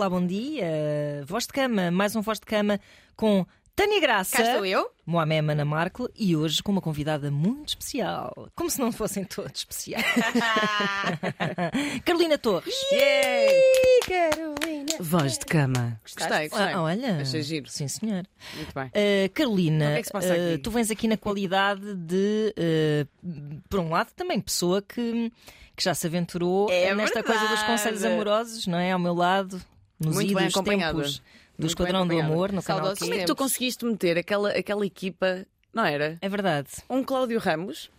olá, bom dia. Voz de cama, mais um voz de cama com Tânia Graça, Cá estou eu. Moamé Mana Marco e hoje com uma convidada muito especial. Como se não fossem todos especiais. Carolina Torres. Carolina. Voz de cama. Gostei, gostei. Ah, olha. Achei giro. Sim, senhor. Muito bem. Uh, Carolina, Então, o que é que se passa uh, tu vens aqui na qualidade de, uh, por um lado, também pessoa que, que já se aventurou É nesta coisa dos verdade. conselhos amorosos, não é? Ao meu lado, nos Muito idos tempos do Muito Esquadrão do. Amor no canal. Como é que tu conseguiste meter aquela, aquela equipa, não era? É verdade. Um Cláudio Ramos,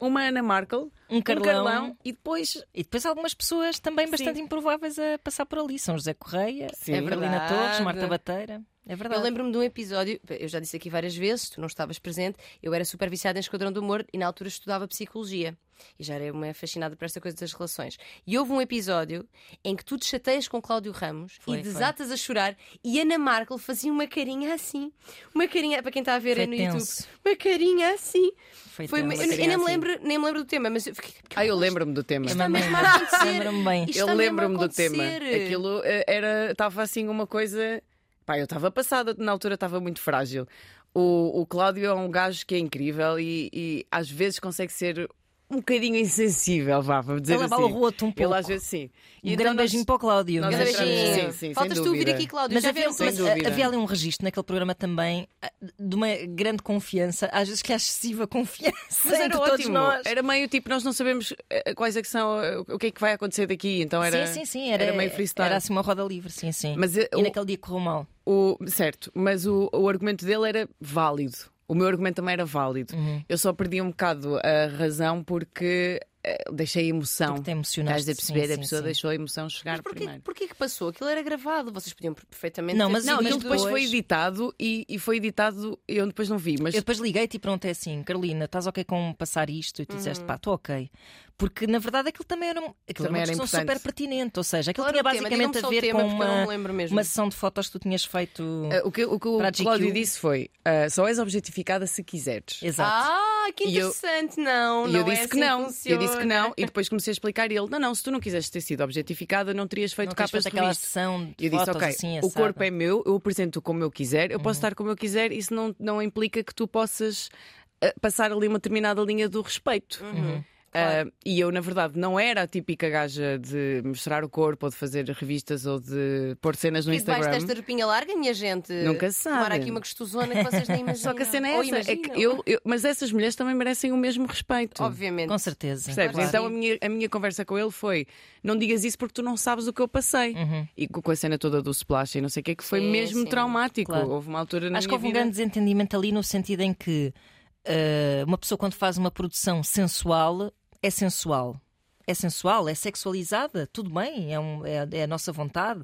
uma Ana Markel, Um Carlão. e depois. E depois algumas pessoas também bastante improváveis a passar por ali. São José Correia, Sim. é Carolina Verdade. Torres, Marta Bateira. É verdade. Eu lembro-me de um episódio, eu já disse aqui várias vezes, tu não estavas presente, eu era super viciada em Esquadrão do Humor e na altura estudava psicologia. E já era uma fascinada por esta coisa das relações. E houve um episódio em que tu te chateias com Cláudio Ramos Foi, e desatas a chorar e Ana Markel fazia uma carinha assim. Uma carinha, para quem está a ver Foi aí no tenso. YouTube, uma carinha assim. Foi Foi, tenso. eu, eu nem, me assim. lembro, nem me lembro do tema, mas eu fiquei. Ah, eu lembro-me do tema. Está mesmo a acontecer. Lembro-me bem. Eu lembro-me do tema. Aquilo eh, era. Estava assim uma coisa. Pá, eu estava passada, na altura estava muito frágil. O, o Cláudio é um gajo que é incrível e, e às vezes consegue ser um bocadinho insensível, vá, vamos dizer Ele assim. abalou-te um pouco. Ele às vezes sim. Um grande beijinho para o Cláudio. nós Grande beijinho. sim, sim, Faltas sem tu vir dúvida. aqui, Cláudio. Mas já havia, mas, havia ali um registro naquele programa também ah, de uma grande confiança, às vezes que há excessiva confiança Mas era ótimo. nós. Era meio tipo, nós não sabemos eh, quais é que são, eh, o que é que vai acontecer daqui. Então era, sim, sim, sim. Era, era meio freestyle. Era assim uma roda livre, sim, sim. Mas, eh, e o- naquele dia correu mal. O, certo, mas o, o argumento dele era válido. O meu argumento também era válido. Uhum. Eu só perdi um bocado a razão porque deixei a emoção. Porque te emocionaste, Estás a perceber? sim, a sim, pessoa sim. deixou a emoção chegar Mas porquê, primeiro. porquê que passou? Aquilo era gravado, vocês podiam perfeitamente. Não, mas- Não, aquilo depois foi editado e, e foi editado eu depois não vi, mas Eu depois liguei-te e perguntei assim, Carolina, estás ok com passar isto? E tu disseste, pá, estou ok. Porque na verdade aquilo também era, um- aquilo Também era era uma questão super pertinente. Ou seja, aquilo Claro, tinha basicamente a ver tema, com não uma, uma sessão de fotos que tu tinhas feito. eh, o que, o, que o a. Cláudio disse foi: eh, só és objetificada se quiseres. Exato. Ah, que E eu- interessante, não. E não eu é disse que assim não, eu disse que não, e depois comecei a explicar e ele: não, não, se tu não quisesses ter sido objetificada, não terias feito não capas de aquela sessão de E eu disse, ok, assim, o corpo é meu, eu apresento como eu quiser, eu Uhum. posso estar como eu quiser, isso não, não implica que tu possas eh, passar ali uma determinada linha do respeito. Uhum. Ah, e eu, na verdade, não era a típica gaja de mostrar o corpo ou de fazer revistas ou de pôr cenas no E debaixo Instagram. desta roupinha larga, minha gente. Nunca se sabe. aqui uma gostosona que vocês nem imaginam. Só que a cena é Ou essa, é eu, eu- mas essas mulheres também merecem o mesmo respeito. Obviamente. Com certeza. Percebes? claro. Então a minha, a minha conversa com ele foi: não digas isso porque tu não sabes o que eu passei. Uhum. E com a cena toda do splash e não sei o que, que foi Sim, mesmo sim. traumático. Claro. Houve uma altura na Acho que houve um vida. grande desentendimento ali no sentido em que eh, uma pessoa, quando faz uma produção sensual, é sensual. É sensual, é sexualizada, tudo bem, é, um- é- é a nossa vontade.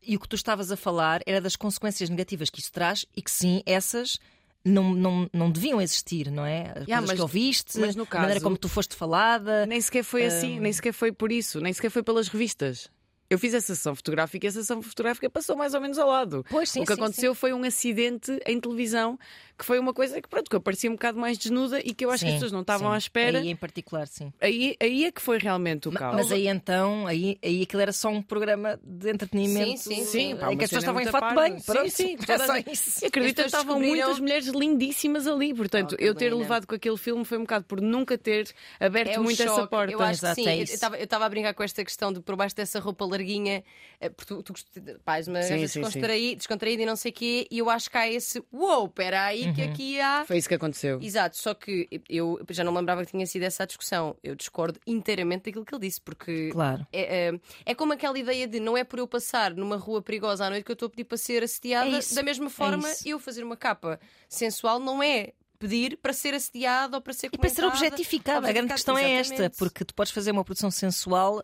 E o que tu estavas a falar era das consequências negativas que isso traz e que sim, essas. Não, não, não deviam existir, não é? As Yeah, coisas mas- que ouviste, mas no a maneira caso- como tu foste falada. Nem sequer foi assim, nem sequer foi por isso, nem sequer foi pelas revistas. Eu fiz essa sessão fotográfica e a sessão fotográfica passou mais ou menos ao lado. Pois, sim, o que sim, aconteceu foi um acidente em televisão que foi uma coisa que, pronto, que eu parecia um bocado mais desnuda e que eu acho que as Sim, pessoas não estavam sim. à espera. Aí em particular, sim. Aí, aí é que foi realmente o caos. Mas aí então, aí, aí aquilo era só um programa de entretenimento Sim, sim, Sim, pá, em que as pessoas estavam em fato par. banho. Sim, Pronto, sim, é só isso. Acredito que estavam descobriram- muitas mulheres lindíssimas ali. Portanto, Oh, eu ter levado com aquele filme foi um bocado por nunca ter aberto É muito essa choque. porta. Eu acho Exato, que sim. é Eu- isso. eu estava a brincar com esta questão de por baixo dessa roupa larguinha, eh, porque tu, tu gost- pá, és uma Sim, sim, sim. descontraída e não sei o quê, e eu acho que há esse uou, aí que aqui há. Foi isso que aconteceu. Exato, só que eu já não lembrava que tinha sido essa a discussão. Eu discordo inteiramente daquilo que ele disse, porque Claro. é, é, é como aquela ideia de não é por eu passar numa rua perigosa à noite que eu estou a pedir para ser assediada. É isso, da mesma forma, isso. eu fazer uma capa sensual não é pedir para ser assediada ou para ser E para ser objetificada. A grande questão é esta, exatamente. porque tu podes fazer uma produção sensual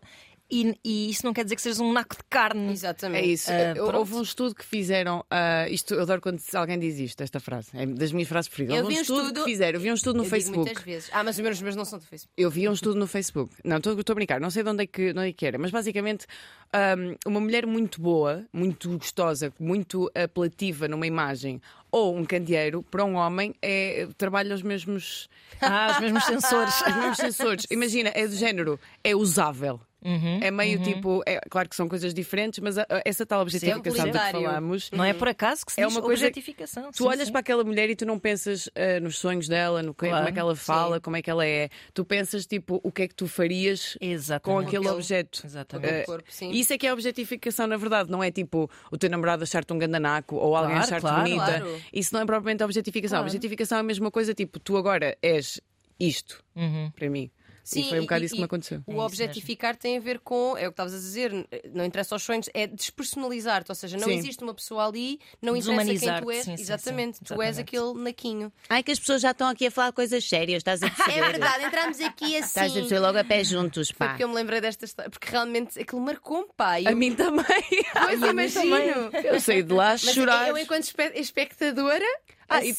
e, e isso não quer dizer que sejas um naco de carne. Exatamente. É isso. Ah, Eu- pronto. Houve um estudo que fizeram. ah, isto, eu adoro quando alguém diz isto, esta frase. É das minhas frases preferidas. Eu Houve vi um um estudo, estudo- que fizeram. Eu vi um estudo no Eu digo Facebook. muitas vezes. Ah, mas os meus, meus não são do Facebook. Eu vi um estudo no Facebook. Não, estou a brincar, não sei de onde é que, de onde é que era, mas basicamente ahm, uma mulher muito boa, muito gostosa, muito apelativa numa imagem, Ou um candeeiro, para um homem, é, trabalha os mesmos, Ah, os mesmos sensores. os mesmos sensores. Imagina, é do género, é usável. Uhum, É meio tipo, é, claro que são coisas diferentes, mas a- a- essa tal objetificação de que utilitário. falamos. Não é por acaso que se É diz uma coisa- objetificação. Tu sim, olhas sim. para aquela mulher e tu não pensas ah, nos sonhos dela, no que, como é Claro, que ela fala, sim. como é que ela é. Tu pensas tipo o que é que tu farias com Exatamente. aquele Aquele- objeto. Exatamente. O corpo, sim. Isso é que é a objetificação, na verdade, não é tipo o teu namorado achar-te um gandanaco ou alguém Claro, achar-te claro. bonita. Claro. Isso não é propriamente a objetificação. A Claro. objetificação é a mesma coisa, tipo, tu agora és isto, Uhum. para mim. Sim, e foi um bocado e- isso que me aconteceu. O É objetificar tem a ver com, é o que estavas a dizer, não interessa aos sonhos, é despersonalizar-te, ou seja, não Sim. existe uma pessoa ali, não interessa quem tu és. sim, sim, Exatamente, sim, tu és exatamente. aquele naquinho. Ai, que as pessoas já estão aqui a falar coisas sérias, estás a perceber? É verdade, entramos aqui assim. Estás a perceber logo a pé juntos, Foi pá. porque eu me lembrei desta história, porque realmente aquilo marcou-me, pá. e A eu- mim também. Pois, imagino. Eu saí de lá a Mas chorar. eu, enquanto espe- espectadora, Ah, e-.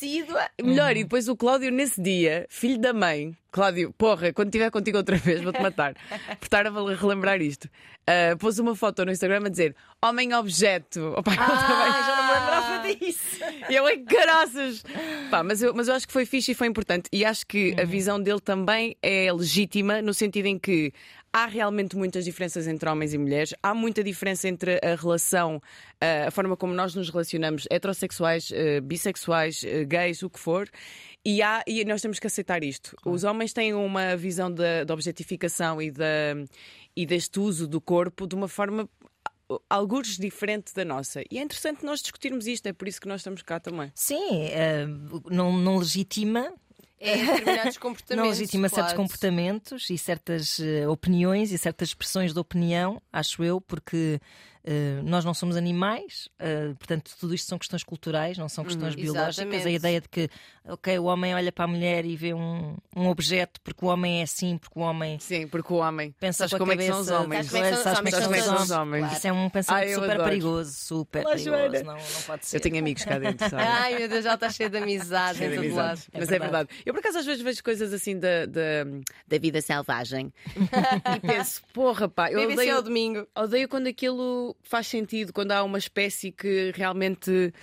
Melhor, e depois o Cláudio, nesse dia, filho da mãe, Cláudio, porra, quando estiver contigo outra vez, vou-te matar, por estar a relembrar isto. ah, pôs uma foto no Instagram a dizer Homem Objeto. Opa, também- já não me lembrava disso. E eu, em caraças! Pá, mas, eu, mas eu acho que foi fixe e foi importante. E acho que a visão dele também é legítima, no sentido em que há realmente muitas diferenças entre homens e mulheres, há muita diferença entre a relação, ah, a forma como nós nos relacionamos, heterossexuais, ah, bissexuais, ah, gays, o que for. E, há, e nós temos que aceitar isto. Os homens têm uma visão da da objetificação e, da, e deste uso do corpo de uma forma alguns diferente da nossa. E é interessante nós discutirmos isto, é por isso que nós estamos cá também. Sim, eh, não, não legitima. É determinados comportamentos. Não legitima certos claro. comportamentos e certas eh, opiniões e certas expressões de opinião, acho eu, porque eh, nós não somos animais, eh, portanto, tudo isto são questões culturais, não são questões biológicas. exatamente. A ideia de que, ok, o homem olha para a mulher e vê um, um objeto porque o homem é assim, porque o homem Sim, porque o homem. pensa com a como é que cabeça. são os homens? Sabes como é que são- é sabes são como é os são os homens. homens? Isso é um pensamento Ai, super adoro. perigoso, super perigoso. Não, não pode ser. Eu tenho amigos cá dentro, sabe? Ai meu Deus, já está cheio de amizade Cheio em de todo lado. É Mas é verdade. verdade. Eu por acaso às vezes vejo coisas assim da, da, da vida selvagem e penso, porra, pá, eu odeio, odeio quando aquilo faz sentido, quando há uma espécie que realmente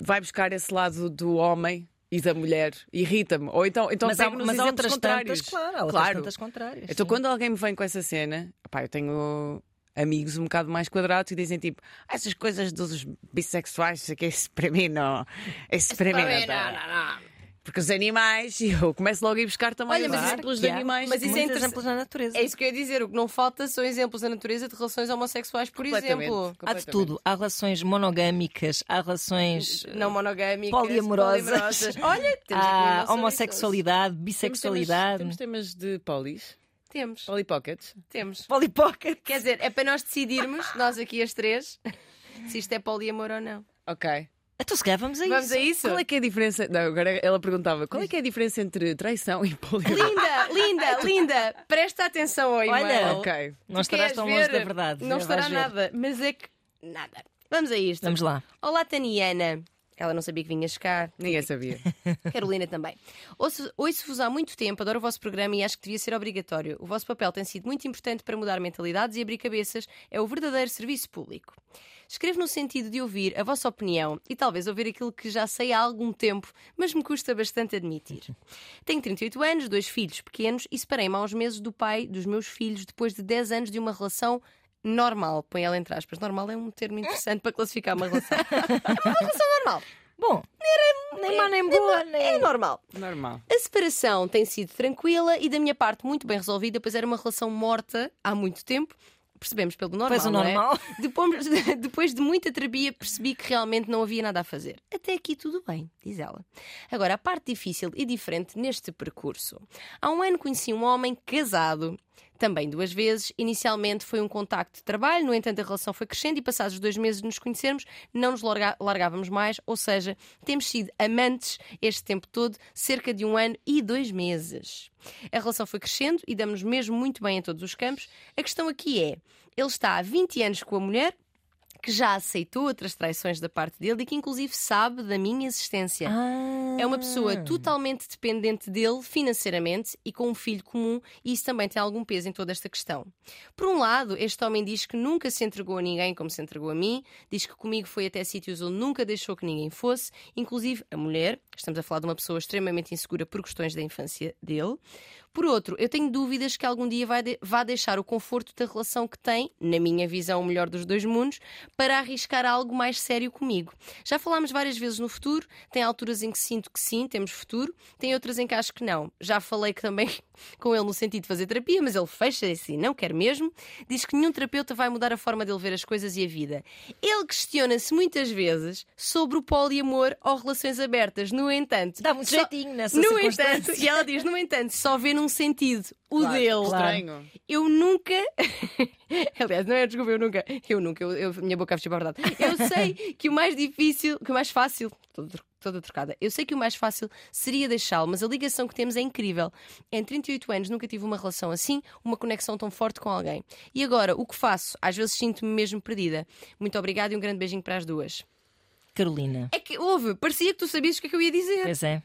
vai buscar esse lado do homem. E da mulher, irrita-me. Ou então, então mas há, mas há outras contrários. tantas, claro, há outras Claro. tantas contrárias. Então, sim. quando alguém me vem com essa cena, pá, eu tenho amigos um bocado mais quadrados e dizem tipo, "Ah, essas coisas dos bissexuais, isso aqui, isso para mim não. Isso para mim não. dá." Porque os animais, e eu começo logo a ir buscar também Olha, os mas exemplos de animais. Mas isso é Muitos exemplos na natureza. É isso que eu ia dizer. O que não falta são exemplos da natureza de relações homossexuais, por Completamente, exemplo. Há de tudo. Há relações monogâmicas, há relações. Não monogâmicas, Poliamorosas. poliamorosas. Olha, temos Há homossexualidade, Temos bissexualidade, temas, temos temas de polis, Temos, polipockets. temos. polipocket. Quer dizer, é para nós decidirmos, nós aqui as três, se isto é poliamor ou não. Ok. Então, se calhar, vamos a Vamos isso. a isso? Qual é que é a diferença? Não, agora ela perguntava: qual é que é a diferença entre traição e poliamor? Linda, linda, linda. Presta atenção ao e-mail. Olha, ok. Não estarás Queres tão ver? longe da verdade. Não já estará vais ver. nada, mas é que. Nada. Vamos a isto. Vamos lá. Olá, Taniana. Ela não sabia que vinhas cá. Ninguém sabia. Carolina também. Ouço- Ouço-vos há muito tempo, adoro o vosso programa e acho que devia ser obrigatório. O vosso papel tem sido muito importante para mudar mentalidades e abrir cabeças. É o verdadeiro serviço público. Escrevo no sentido de ouvir a vossa opinião e talvez ouvir aquilo que já sei há algum tempo, mas me custa bastante admitir. Tenho 38 anos, dois filhos pequenos e separei-me há uns meses do pai dos meus filhos depois de 10 anos de uma relação normal. Põe ela entre aspas. Normal é um termo interessante para classificar uma relação. É uma relação normal. Bom, nem má nem boa, É nem. normal. Normal. A separação tem sido tranquila e da minha parte muito bem resolvida, pois era uma relação morta há muito tempo. Percebemos pelo normal. Pois o não é? normal. Depois, depois de muita terapia, percebi que realmente não havia nada a fazer. Até aqui tudo bem, diz ela. Agora, a parte difícil e diferente neste percurso. Há um ano conheci um homem casado. Também duas vezes. Inicialmente foi um contacto de trabalho, no entanto, a relação foi crescendo e, passados os dois meses de nos conhecermos, não nos larga- largávamos mais. Ou seja, temos sido amantes este tempo todo, cerca de um ano e dois meses. A relação foi crescendo e damos-nos mesmo muito bem em todos os campos. A questão aqui é: ele está há 20 anos com a mulher, que já aceitou outras traições da parte dele e que, inclusive, sabe da minha existência. Ah. É uma pessoa totalmente dependente dele financeiramente e com um filho comum, e isso também tem algum peso em toda esta questão. Por um lado, este homem diz que nunca se entregou a ninguém como se entregou a mim, diz que comigo foi até sítios onde nunca deixou que ninguém fosse, inclusive a mulher. Estamos a falar de uma pessoa extremamente insegura por questões da infância dele. Por outro, eu tenho dúvidas que algum dia vai de- vá deixar o conforto da relação que tem, na minha visão, o melhor dos dois mundos, para arriscar algo mais sério comigo. Já falámos várias vezes no futuro, tem alturas em que sinto que sim, temos futuro, tem outras em que acho que não. Já falei que também com ele no sentido de fazer terapia, mas ele fecha assim, não quer mesmo. Diz que nenhum terapeuta vai mudar a forma dele ver as coisas e a vida. Ele questiona-se muitas vezes sobre o poliamor ou relações abertas. No entanto, Dá muito só- jeitinho nessa no entanto, e ela diz, no entanto, só vê num sentido o Claro, dele. Estranho. Eu nunca. Aliás, não é desculpa, eu nunca. Eu nunca, eu, eu- minha boca fechou para a verdade. Eu sei que o mais difícil, que o mais fácil. Toda, toda trocada. Eu sei que o mais fácil seria deixá-lo, mas a ligação que temos é incrível. Em 38 anos nunca tive uma relação assim, uma conexão tão forte com alguém. E agora, o que faço? Às vezes sinto-me mesmo perdida. Muito obrigada e um grande beijinho para as duas. Carolina. É que houve, parecia que tu sabias o que é que eu ia dizer. Pois é.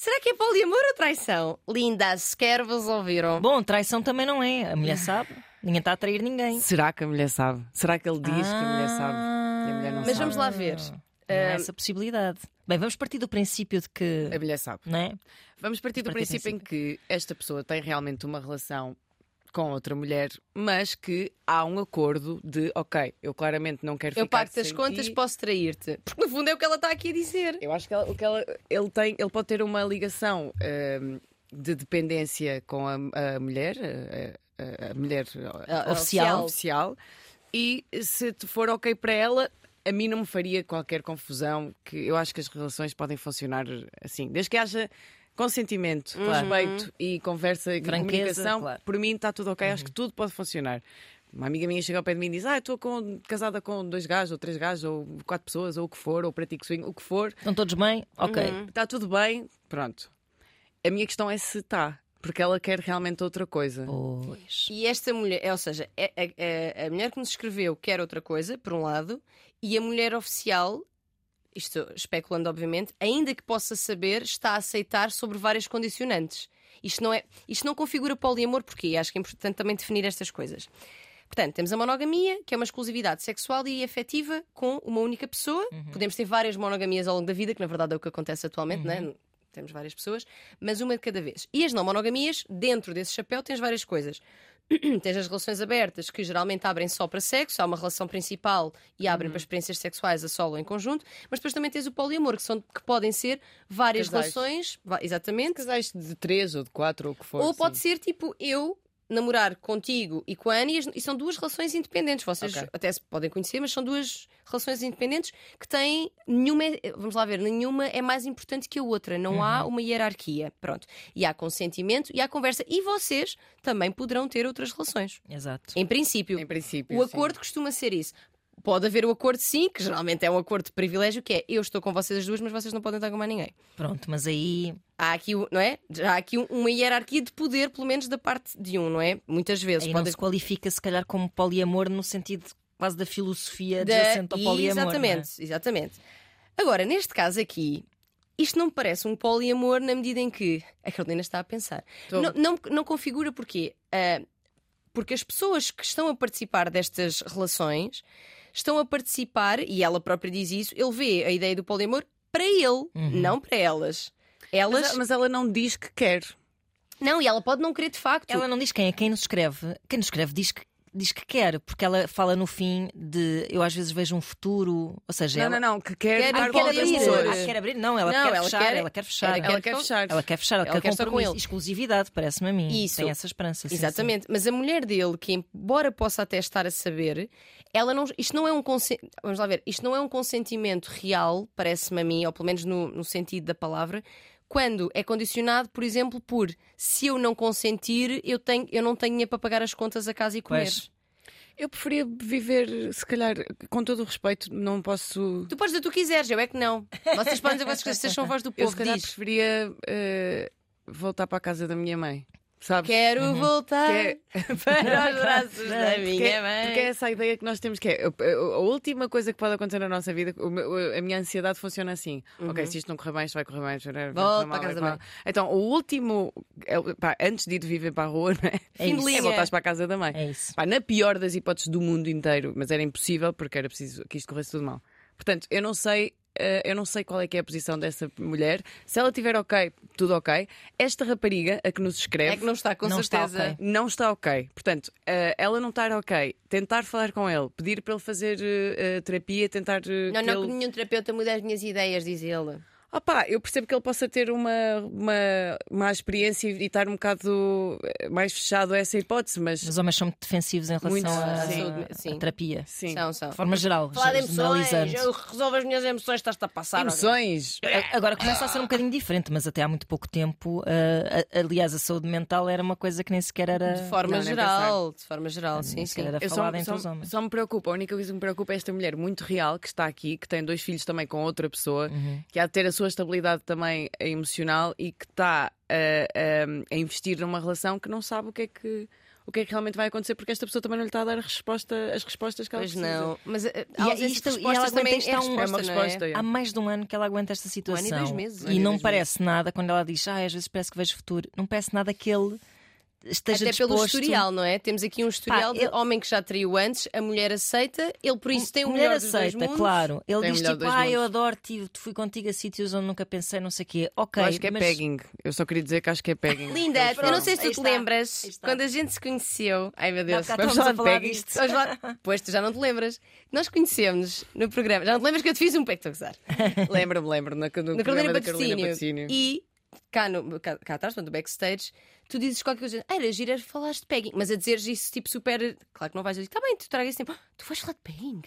Será que é poliamor ou traição? Lindas, quero-vos ouvir. Bom, traição também não é. A mulher sabe. Ninguém está a trair ninguém. Será que a mulher sabe? Será que ele diz que a mulher sabe? E a mulher não Mas sabe. vamos lá ver. Não há essa possibilidade. Bem, vamos partir do princípio de que. A mulher sabe. Não é? Vamos partir do Partir do princípio em que esta pessoa tem realmente uma relação com outra mulher, mas que há um acordo de, ok, eu claramente não quero Eu ficar pago-te as contas, ti. posso trair-te. Porque no fundo é o que ela está aqui a dizer. Eu acho que, ela- o que ela- ele tem, ele pode ter uma ligação hum, de dependência com a, a mulher, a, a- mulher A- Oficial. oficial, e se for ok para ela, a mim não me faria qualquer confusão, que eu acho que as relações podem funcionar assim, desde que haja consentimento, Claro. respeito e conversa e comunicação, claro. por mim está tudo ok, acho que tudo pode funcionar. Uma amiga minha chega ao pé de mim e diz: Ah, estou com- casada com dois gajos, ou três gajos, ou quatro pessoas, ou o que for, ou pratico swing, o que for. Estão todos bem? Ok. Está tudo bem, pronto. A minha questão é se está, porque ela quer realmente outra coisa. Pois. E esta mulher, é, ou seja, é- é- é- a mulher que nos escreveu quer outra coisa, por um lado, e a mulher oficial, isto especulando obviamente, ainda que possa saber, está a aceitar sobre várias condicionantes. Isto não, é, isto não configura poliamor, porque acho que é importante também definir estas coisas. Portanto, temos a monogamia, que é uma exclusividade sexual e afetiva com uma única pessoa. Podemos ter várias monogamias ao longo da vida, que na verdade é o que acontece atualmente, não é? Temos várias pessoas, mas uma de cada vez. E as não monogamias, dentro desse chapéu, tens várias coisas. tens as relações abertas, que geralmente abrem só para sexo, há uma relação principal e abrem para experiências sexuais a solo ou em conjunto, mas depois também tens o poliamor, que, são, que podem ser várias Casais. relações, exatamente, Casais de três ou de quatro ou o que for. ou pode sim. ser tipo eu namorar contigo e com a Annie e são duas relações independentes. Vocês Ok. até se podem conhecer, mas são duas relações independentes que têm nenhuma, vamos lá ver, nenhuma é mais importante que a outra. Não há uma hierarquia. Pronto. E há consentimento e há conversa. E vocês também poderão ter outras relações. Exato. Em princípio. Em princípio. O sim. acordo costuma ser isso. Pode haver o acordo sim, que geralmente é um acordo de privilégio, que é eu estou com vocês as duas, mas vocês não podem estar com mais ninguém. Pronto, mas aí. Há aqui, não é? Há aqui um- uma hierarquia de poder, pelo menos da parte de um, não é? Muitas vezes Aí pode não se qualifica, se calhar, como poliamor no sentido quase da filosofia da- adjacente ao poliamor. é? Exatamente, exatamente. Agora, neste caso aqui, isto não me parece um poliamor na medida em que a Carolina está a pensar. Não, não, não configura porquê? Ah, porque as pessoas que estão a participar destas relações estão a participar, e ela própria diz isso, ele vê a ideia do poliamor para ele, não para elas. Elas. Mas, mas ela não diz que quer. Não, e ela pode não querer de facto. Ela não diz quem é, quem nos escreve. Quem nos escreve diz que, diz que quer, porque ela fala no fim de eu às vezes vejo um futuro, ou seja, Não, ela não, não, que quer, Quer- Ah, quer abrir. Ah, quer abrir? Não, ela Não, quer ela fechar, quer- ela quer fechar. ela Ela quer fechar. Ela quer fechar, ela, Ela quer com ele. exclusividade, parece-me a mim. Isso. Tem essa esperança. sim, sim. Exatamente, mas a mulher dele, que embora possa até estar a saber, ela não, isto não é um consen- vamos lá ver, isto não é um consentimento real, parece-me a mim, ou pelo menos no, no sentido da palavra, quando é condicionado, por exemplo, por se eu não consentir, eu, tenho, eu não tenho dinheiro para pagar as contas a casa e comer. Pois. Eu preferia viver, se calhar, com todo o respeito, não posso. Tu podes dizer o que tu quiseres, eu é que não. Vocês podem dizer que vocês são voz do Eu, povo, se calhar, diz. preferia eh, voltar para a casa da minha mãe. Sabes? Quero voltar Que para os braços da Porque, minha mãe. porque é essa a ideia que nós temos que é a, última coisa que pode acontecer na nossa vida, a minha ansiedade funciona assim. Ok, se isto não correr bem, isto vai correr bem. Volta mal, para a casa da mãe. mal. Então, o último, é, pá, antes de ir viver para a rua, não é? É isso. é voltares para a casa da mãe. É isso. Pá, na pior das hipóteses do mundo inteiro, mas era impossível porque era preciso que isto corresse tudo mal. Portanto, eu não sei. Eh, eu não sei qual é que é a posição dessa mulher. Se ela estiver ok, tudo ok. Esta rapariga, a que nos escreve, É que não está, com Não está certeza. ok. não está ok. Portanto, eh, ela não estar ok, tentar falar com ele, pedir para ele fazer eh, terapia, tentar. Não, que não, ele... que nenhum terapeuta muda as minhas ideias, diz ele. Opá, eu percebo que ele possa ter uma, uma, má experiência e estar um bocado eh, mais fechado a essa hipótese, mas. Os homens são muito defensivos em relação Muito, à, sim. à- Sim. à terapia. Sim. São, são. De forma geral, Falar de emoções, eu resolvo as minhas emoções, estás-te a passar. Emoções. A- Agora começa a ser um bocadinho diferente, mas até há muito pouco tempo, a- aliás, a saúde mental era uma coisa que nem sequer era. De forma Não, geral, de forma geral, sim, nem sim. sequer era Eu só, falada entre só- os homens. só me preocupa, a única coisa que me preocupa é esta mulher muito real que está aqui, que tem dois filhos também com outra pessoa, Uhum. que há de ter a sua estabilidade também emocional e que está a, a- a investir numa relação que não sabe o que é que. O que é que realmente vai acontecer? Porque esta pessoa também não lhe está a dar a resposta, as respostas que ela Pois precisa. não. Mas a, E isto- e ela também isto é há um- resposta, É uma resposta, é. Há mais de um ano que ela aguenta esta Um ano situação. e dois meses. E e não dois parece nada quando ela diz, ah, às vezes parece que vejo futuro. Não parece nada que ele esteja Até disposto. pelo historial, não é? Temos aqui um historial de ele- homem que já traiu antes, a mulher aceita, ele por isso tem o mulher melhor dos dois aceita, mundos. claro. Ele Tem diz tipo, ah, eu mundos. adoro-te, fui contigo a sítios onde nunca pensei, não sei o quê. Ok, Eu acho que é mas... pegging. Eu só queria dizer que acho que é pegging. Linda, Eles eu não sei se tu te está, lembras está. quando a gente se conheceu. Ai meu Deus, bocado vamos falar falar de disto. Vamos lá. Pois tu já não te lembras. Nós conhecemos no programa. Já não te lembras que eu te fiz um pecto a gozar? Lembro-me, lembro, no, no Na programa Carolina da Carolina. Patrocínio. E cá, no, cá, cá atrás, portanto, no backstage, tu dizes qualquer coisa. Ah, era gira, falaste de pegging. Mas a dizeres isso tipo super. Claro que não vais dizer, tá bem, tu tragas tempo. "Ah, Tu vais falar de pegging.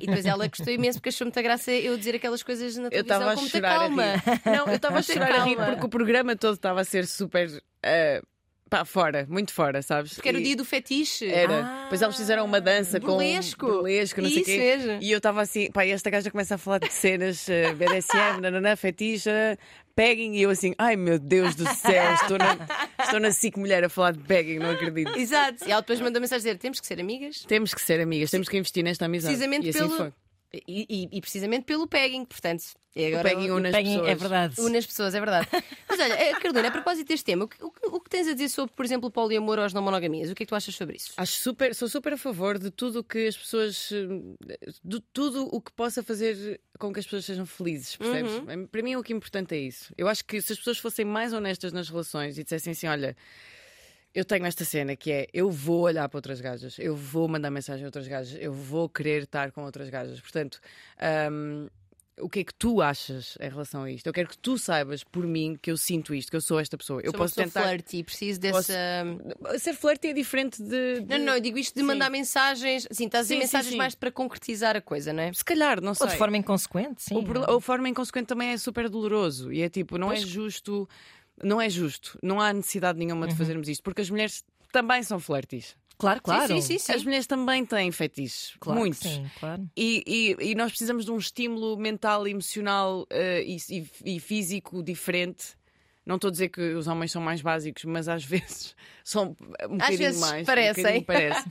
E depois ela gostou imenso porque achou muita graça eu dizer aquelas coisas na Eu televisão com muita calma. Não, eu estava a chorar a rir calma. porque o programa todo estava a ser super. eh, pá, fora, muito fora, sabes? Porque era o E- dia do fetiche. Era. Ah, Depois eles fizeram uma dança burlesco. com burlesco, não sei o Isso quê. mesmo. E eu estava assim, pá, e esta gaja começa a falar de cenas eh, BDSM, nananã, fetiche, pegging, e eu assim, ai meu Deus do céu, estou na, estou na SIC mulher a falar de pegging, não acredito. Exato. E ela depois mandou mensagem a dizer: temos que ser amigas. Temos que ser amigas, temos que investir nesta amizade. Precisamente e assim pelo. foi. E, e- e precisamente pelo pegging, portanto. O agora pegging une as Peguem- pessoas. é verdade. une as pessoas, é verdade. Mas olha, eh, Carolina, a propósito deste tema, o que, o que- o que tens a dizer sobre, por exemplo, o poliamor ou as não monogamias? O que é que tu achas sobre isso? Acho super, sou super a favor de tudo o que as pessoas. de tudo o que possa fazer com que as pessoas sejam felizes, percebes? Uhum. Para mim o que é importante é isso. Eu acho que se as pessoas fossem mais honestas nas relações e dissessem assim: olha. Eu tenho esta cena que é eu vou olhar para outras gajas, eu vou mandar mensagem a outras gajas, eu vou querer estar com outras gajas. Portanto, hum, o que é que tu achas em relação a isto? Eu quero que tu saibas por mim que eu sinto isto, que eu sou esta pessoa. Eu Sou uma posso pessoa tentar. flirty, preciso Posso- dessa. Ser flirty é diferente de. de- Não, não, eu digo isto de Sim. mandar mensagens. Sim, estás a dizer mensagens sim. mais para concretizar a coisa, não é? Se calhar, não sei. Ou de forma inconsequente, sim. O pro- a forma inconsequente também é super doloroso e é tipo, não é Pois. justo, não é justo, não há necessidade nenhuma Uhum. de fazermos isto, porque as mulheres também são flertis. Claro, claro. Sim, sim, sim. As mulheres também têm fetiches, Claro muitos. Sim, claro. E, e- e nós precisamos de um estímulo mental, emocional e, e- e físico diferente. Não estou a dizer que os homens são mais básicos, mas às vezes são um bocadinho vezes mais. parecem. Um parece.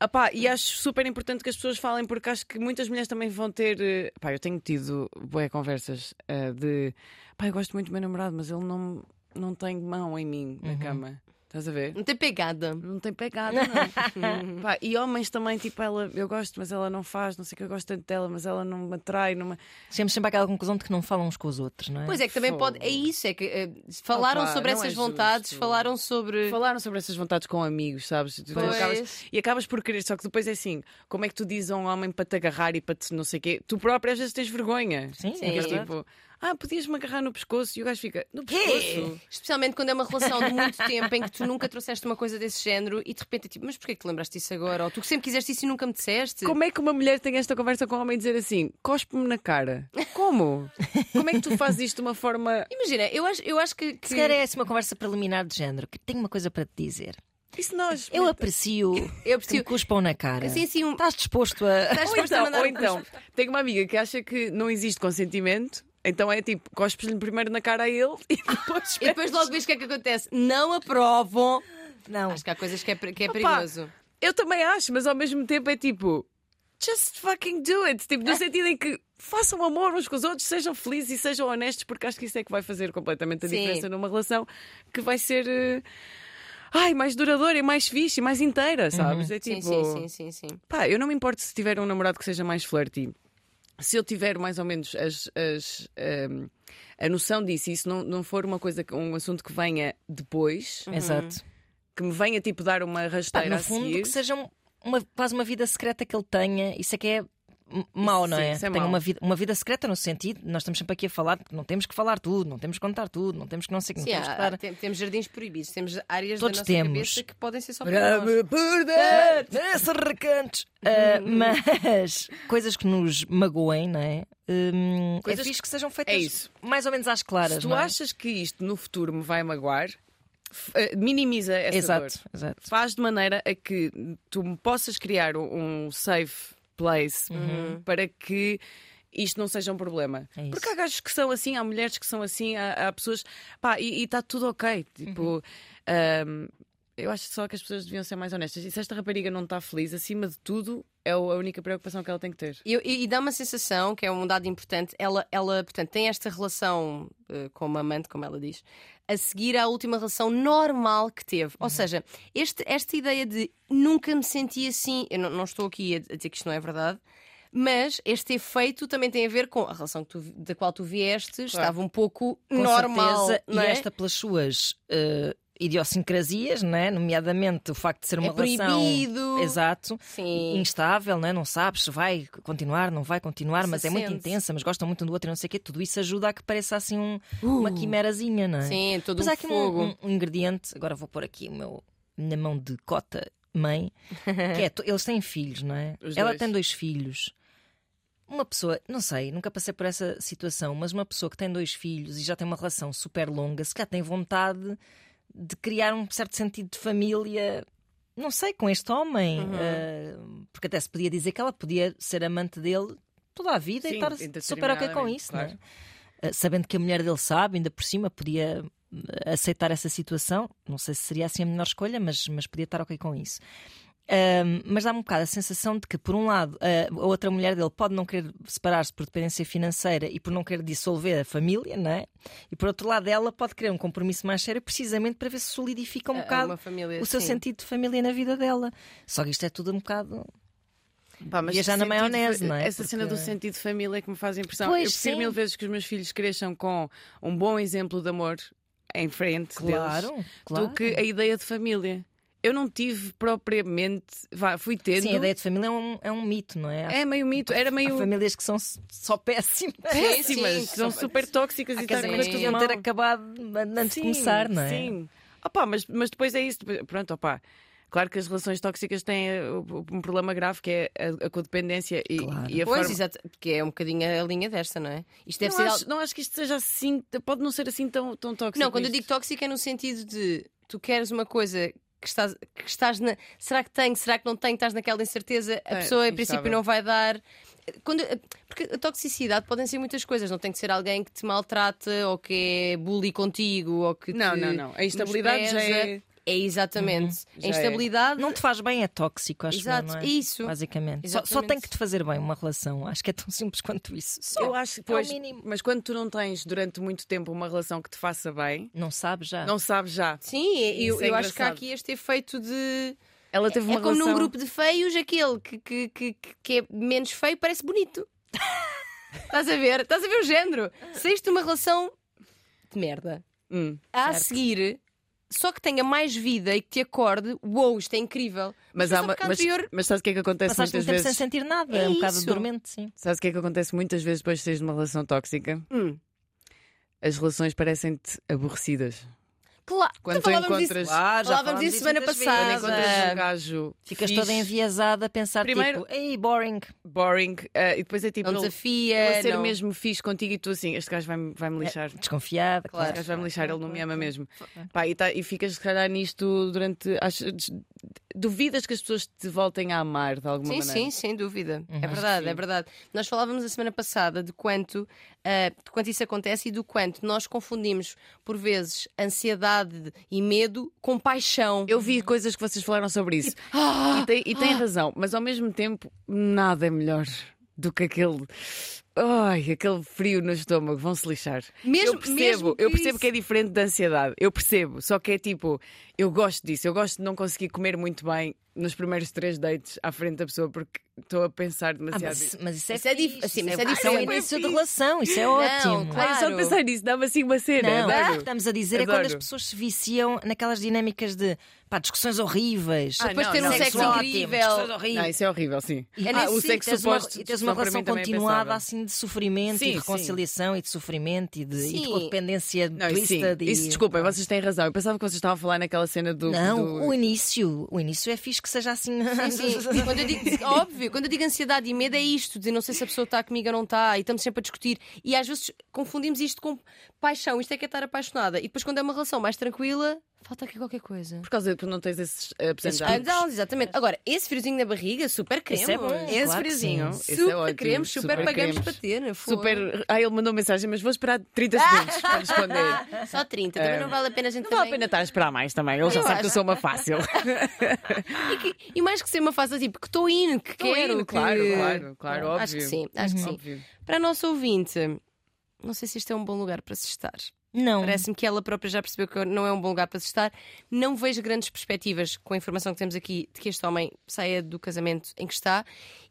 Apá, e acho super importante que as pessoas falem, porque acho que muitas mulheres também vão ter. eh, Pá, eu tenho tido boas conversas eh, de. Pá, eu gosto muito do meu namorado, mas ele não, não tem mão em mim na cama. Estás a ver? Não tem pegada. Não tem pegada, não. Pá, e homens também, tipo, ela, eu gosto, mas ela não faz, não sei o que eu gosto tanto dela, mas ela não me atrai. Não me... Chegamos sempre àquela conclusão de que não falam uns com os outros, não é? Pois é, que também Fogo. pode. É isso, é que eh, falaram Opa, sobre essas é vontades, justo. falaram sobre. Falaram sobre essas vontades com amigos, sabes? Acabas- e acabas por querer, só que depois é assim: como é que tu dizes a um homem para te agarrar e para te não sei o quê? Tu próprio às vezes tens vergonha. Sim, Sim. é verdade. tipo, ah, podias-me agarrar no pescoço e o gajo fica, no pescoço? Especialmente quando é uma relação de muito tempo em que tu nunca trouxeste uma coisa desse género e de repente é tipo, mas porquê que te lembraste disso agora? Ou tu que sempre quiseste isso e nunca me disseste? Como é que uma mulher tem esta conversa com um homem e dizer assim, cospe-me na cara? Como? Como é que tu fazes isto de uma forma. Imagina, eu acho, eu acho que. que... Se calhar é essa uma conversa preliminar de género, que tenho uma coisa para te dizer. Isso nós. Eu aprecio Eu que me preciso. cuspam na cara. Assim, assim, um... Estás disposto a. Estás Ou a então, mandar ou um então cuspe? tenho uma amiga que acha que não existe consentimento Então é tipo, cospes-lhe primeiro na cara a ele e depois. E depois logo vês o que é que acontece. Não aprovam. Não. Acho que há coisas que é, que é Opa, perigoso. Eu também acho, mas ao mesmo tempo é tipo. Just fucking do it. Tipo, no sentido em que façam amor uns com os outros, sejam felizes e sejam honestos, porque acho que isso é que vai fazer completamente a Sim. diferença numa relação que vai ser. eh, Ai, mais duradoura e mais fixe e mais inteira, sabes? É Uhum. Sim, tipo. sim, sim, sim, sim. Pá, eu não me importo se tiver um namorado que seja mais flirty. Se eu tiver mais ou menos as, as, ehm, a noção disso, e isso não, não for uma coisa, um assunto que venha depois, Exato. que me venha tipo dar uma Pá, rasteira no a fundo, seguir. que seja um- uma, quase uma vida secreta que ele tenha, isso é que é mau, não Sim, é? isso é Tem mau. uma vida, uma vida secreta no sentido, nós estamos sempre aqui a falar que não temos que falar tudo, não temos que contar tudo, não temos que não sei, não Sim, temos que há- temos jardins proibidos, temos áreas Todos da nossa temos. cabeça que podem ser só para nós. Perder nesses recantos. Ah, mas coisas que nos magoem, não é? Hum, Coisas é fixe que sejam feitas É isso. mais ou menos às claras. Se tu não é? achas que isto no futuro me vai magoar, eh, minimiza essa Exato, dor. exato. Faz de maneira a que tu possas criar um um safe place para que isto não seja um problema. É. Porque há gajos que são assim, há mulheres que são assim, há, há pessoas. Pá, e está tudo ok. Tipo. Uhum. ahm, eu acho só que as pessoas deviam ser mais honestas. E se esta rapariga não está feliz, acima de tudo, é a única preocupação que ela tem que ter. E, e- e dá uma sensação, que é um dado importante, ela, ela portanto, tem esta relação eh, com uma amante, como ela diz, a seguir à última relação normal que teve. Ou seja, este- esta ideia de nunca me senti assim, eu não, não estou aqui a, dizer que isto não é verdade. Mas este efeito também tem a ver com a relação tu- da qual tu vieste, estava um pouco Com normal. certeza, não e é? esta pelas suas eh, idiosincrasias, não é? nomeadamente o facto de ser uma É relação proibido. exato, Sim. instável, não, é? não sabes se vai continuar, não vai continuar, Se mas é muito sente. intensa, mas gostam muito um do outro e não sei o quê. Tudo isso ajuda a que pareça assim um- uma quimerazinha, não é? Sim, todo Mas um há aqui um, fogo. um- ingrediente, agora vou pôr aqui o meu na mão de cota mãe, que é, eles têm filhos, não é? Os Ela dois. tem dois filhos. Uma pessoa, não sei, nunca passei por essa situação, mas uma pessoa que tem dois filhos e já tem uma relação super longa, se calhar tem vontade de criar um certo sentido de família, não sei, com este homem. Uhum. eh, porque até se podia dizer que ela podia ser amante dele toda a vida Sim, e estar super ok com isso, não é? claro. Uh, sabendo que a mulher dele sabe, ainda por cima podia uh, aceitar essa situação. Não sei se seria assim a melhor escolha, mas, mas podia estar ok com isso. Um, mas dá-me um bocado a sensação de que, por um lado, a outra mulher dele pode não querer separar-se por dependência financeira e por não querer dissolver a família, não é? E por outro lado, ela pode querer um compromisso mais sério precisamente para ver se solidifica um É bocado família, o seu sim. sentido de família na vida dela. Só que isto é tudo um bocado. Pá, mas Viajar na sentido- maionese, não é? Essa cena do Porque- sentido de família é que me faz impressão. Pois, eu prefiro sim. mil vezes que os meus filhos cresçam com um bom exemplo de amor em frente deles Claro, claro. do que a ideia de família. Eu não tive propriamente. Vá, fui tendo. Sim, a ideia de família é um, é um mito, não é? É meio mito. Era Há meio. famílias que são só péssimas. péssimas. sim, são super tóxicas e Casamentos tá que deviam ter acabado antes de começar, não é? Sim. Opá, mas, mas depois é isso. Pronto, opá. Claro que as relações tóxicas têm eh, um problema grave que é a, a codependência e, Claro. e a Pois, forma. exato, porque é um bocadinho a linha desta, não é? Isto deve não, ser. acho, algo- não acho que isto seja assim, pode não ser assim tão, tão tóxico. Não, quando eu isto. digo tóxico é no sentido de tu queres uma coisa que estás, que estás na. Será que tenho? Será que não tenho? Estás naquela incerteza, a É, pessoa em princípio não vai dar. Quando, porque a toxicidade podem ser muitas coisas, não tem que ser alguém que te maltrata ou que é bully contigo ou que Não, não, não. A instabilidade já é- É exatamente. já a é. instabilidade. Não te faz bem, é tóxico, acho Exato, eu, não é? isso. Basicamente. Só, só tem que te fazer bem uma relação. Acho que é tão simples quanto isso. Só. Eu acho que É o pois, mínimo. mas quando tu não tens durante muito tempo uma relação que te faça bem, Não sabes já. não sabes já. Sim, eu, é eu acho que há aqui este efeito de. Ela teve uma é como relação. num grupo de feios, aquele que, que, que, que é menos feio parece bonito. Estás a ver? Estás a ver o género? Saíste de uma relação de merda. Hum. A Certo. seguir, só que tenha mais vida e que te acorde, uou, isto é incrível. Mas, Mas há uma, a mas, anterior- mas sabes o que é que acontece muitas sem vezes? sentir nada. É um bocado isso. dormente, sim. Sabes o que é que acontece muitas vezes depois de teres uma relação tóxica? Hum. As relações parecem-te aborrecidas. Claro, Quando então tu falávamos encontras- disso, Claro, já falávamos disso semana muitas Quando passada. encontras um gajo Ficas fixe, toda enviesada a pensar, Primeiro- tipo, ei, boring. boring, eh, e depois é tipo Não ele, desafia. ele a ser não... mesmo fixe contigo e tu assim, este gajo vai-me vai -me lixar. Desconfiada, Claro. Este gajo vai-me lixar, ele não me ama mesmo. Pá, e, tá- e ficas se calhar nisto durante. acho- duvidas que as pessoas te voltem a amar de alguma Sim, maneira? sim, sem dúvida. Uhum. É verdade, é verdade. Nós falávamos a semana passada de quanto, ah, de quanto isso acontece e do quanto nós confundimos, por vezes, ansiedade e medo com paixão. Eu vi coisas que vocês falaram sobre isso. Ah! e tem, e tem razão, mas ao mesmo tempo, nada é melhor do que aquele. Ai, aquele frio no estômago, vão-se lixar. Mesmo- eu percebo, mesmo que eu percebo isso- que é diferente da ansiedade. Eu percebo, só que é tipo, eu gosto disso, eu gosto de não conseguir comer muito bem nos primeiros três dates à frente da pessoa porque estou a pensar Ah, demasiado. mas, mas isso é, Isso é dif- assim, isso mas é, é isso é o diferente. início de É relação, isso é Não, ótimo. claro. Ai, só de pensar nisso dá-me assim uma cena. Não, o que adoro. estamos a dizer é quando as Adoro. pessoas se viciam naquelas dinâmicas de pá, discussões horríveis. Ah, Depois não, ter um não, sexo não. incrível. Não, isso é horrível, sim. E- É ah, o sim, sexo tens uma, suposto e tens uma relação é continuada assim de sofrimento Sim, e sim. de reconciliação e de sofrimento e de, e de Sim. codependência Não, isso sim. e- Isso, desculpem, vocês têm razão. Eu pensava que vocês estavam a falar naquela cena do. Não, o início. O início é fixe que seja assim. Sim, sim. Quando eu digo, óbvio, quando eu digo ansiedade e medo é isto, de não sei se a pessoa está comigo ou não está, e estamos sempre a discutir. E às vezes confundimos isto com paixão, isto é que é estar apaixonada. E depois, quando é uma relação mais tranquila, falta aqui qualquer coisa. Por causa de que não tens esses uh, Esses Ah, exatamente. Agora, esse friozinho na barriga, super queremos. Isso é bom. Esse Claro que friozinho. sim. esse Super é ótimo. queremos, super, pagamos para ter. foi? Super. Ah, ele mandou mensagem, mas vou esperar 30 segundos para responder. Só 30, também É. não vale a pena a gente Não vale a também- pena estar a esperar mais também. Ele já Eu sabe que eu acho. sou uma fácil. E, que- e mais que ser uma fase assim, porque estou indo, que Estou quero. indo, que- claro, claro, claro, óbvio. Acho que sim, acho que sim. Óbvio. Para a nossa ouvinte, não sei se isto é um bom lugar para se estar. Não. Parece-me que ela própria já percebeu que não é um bom lugar para se estar. Não vejo grandes perspectivas com a informação que temos aqui de que este homem saia do casamento em que está.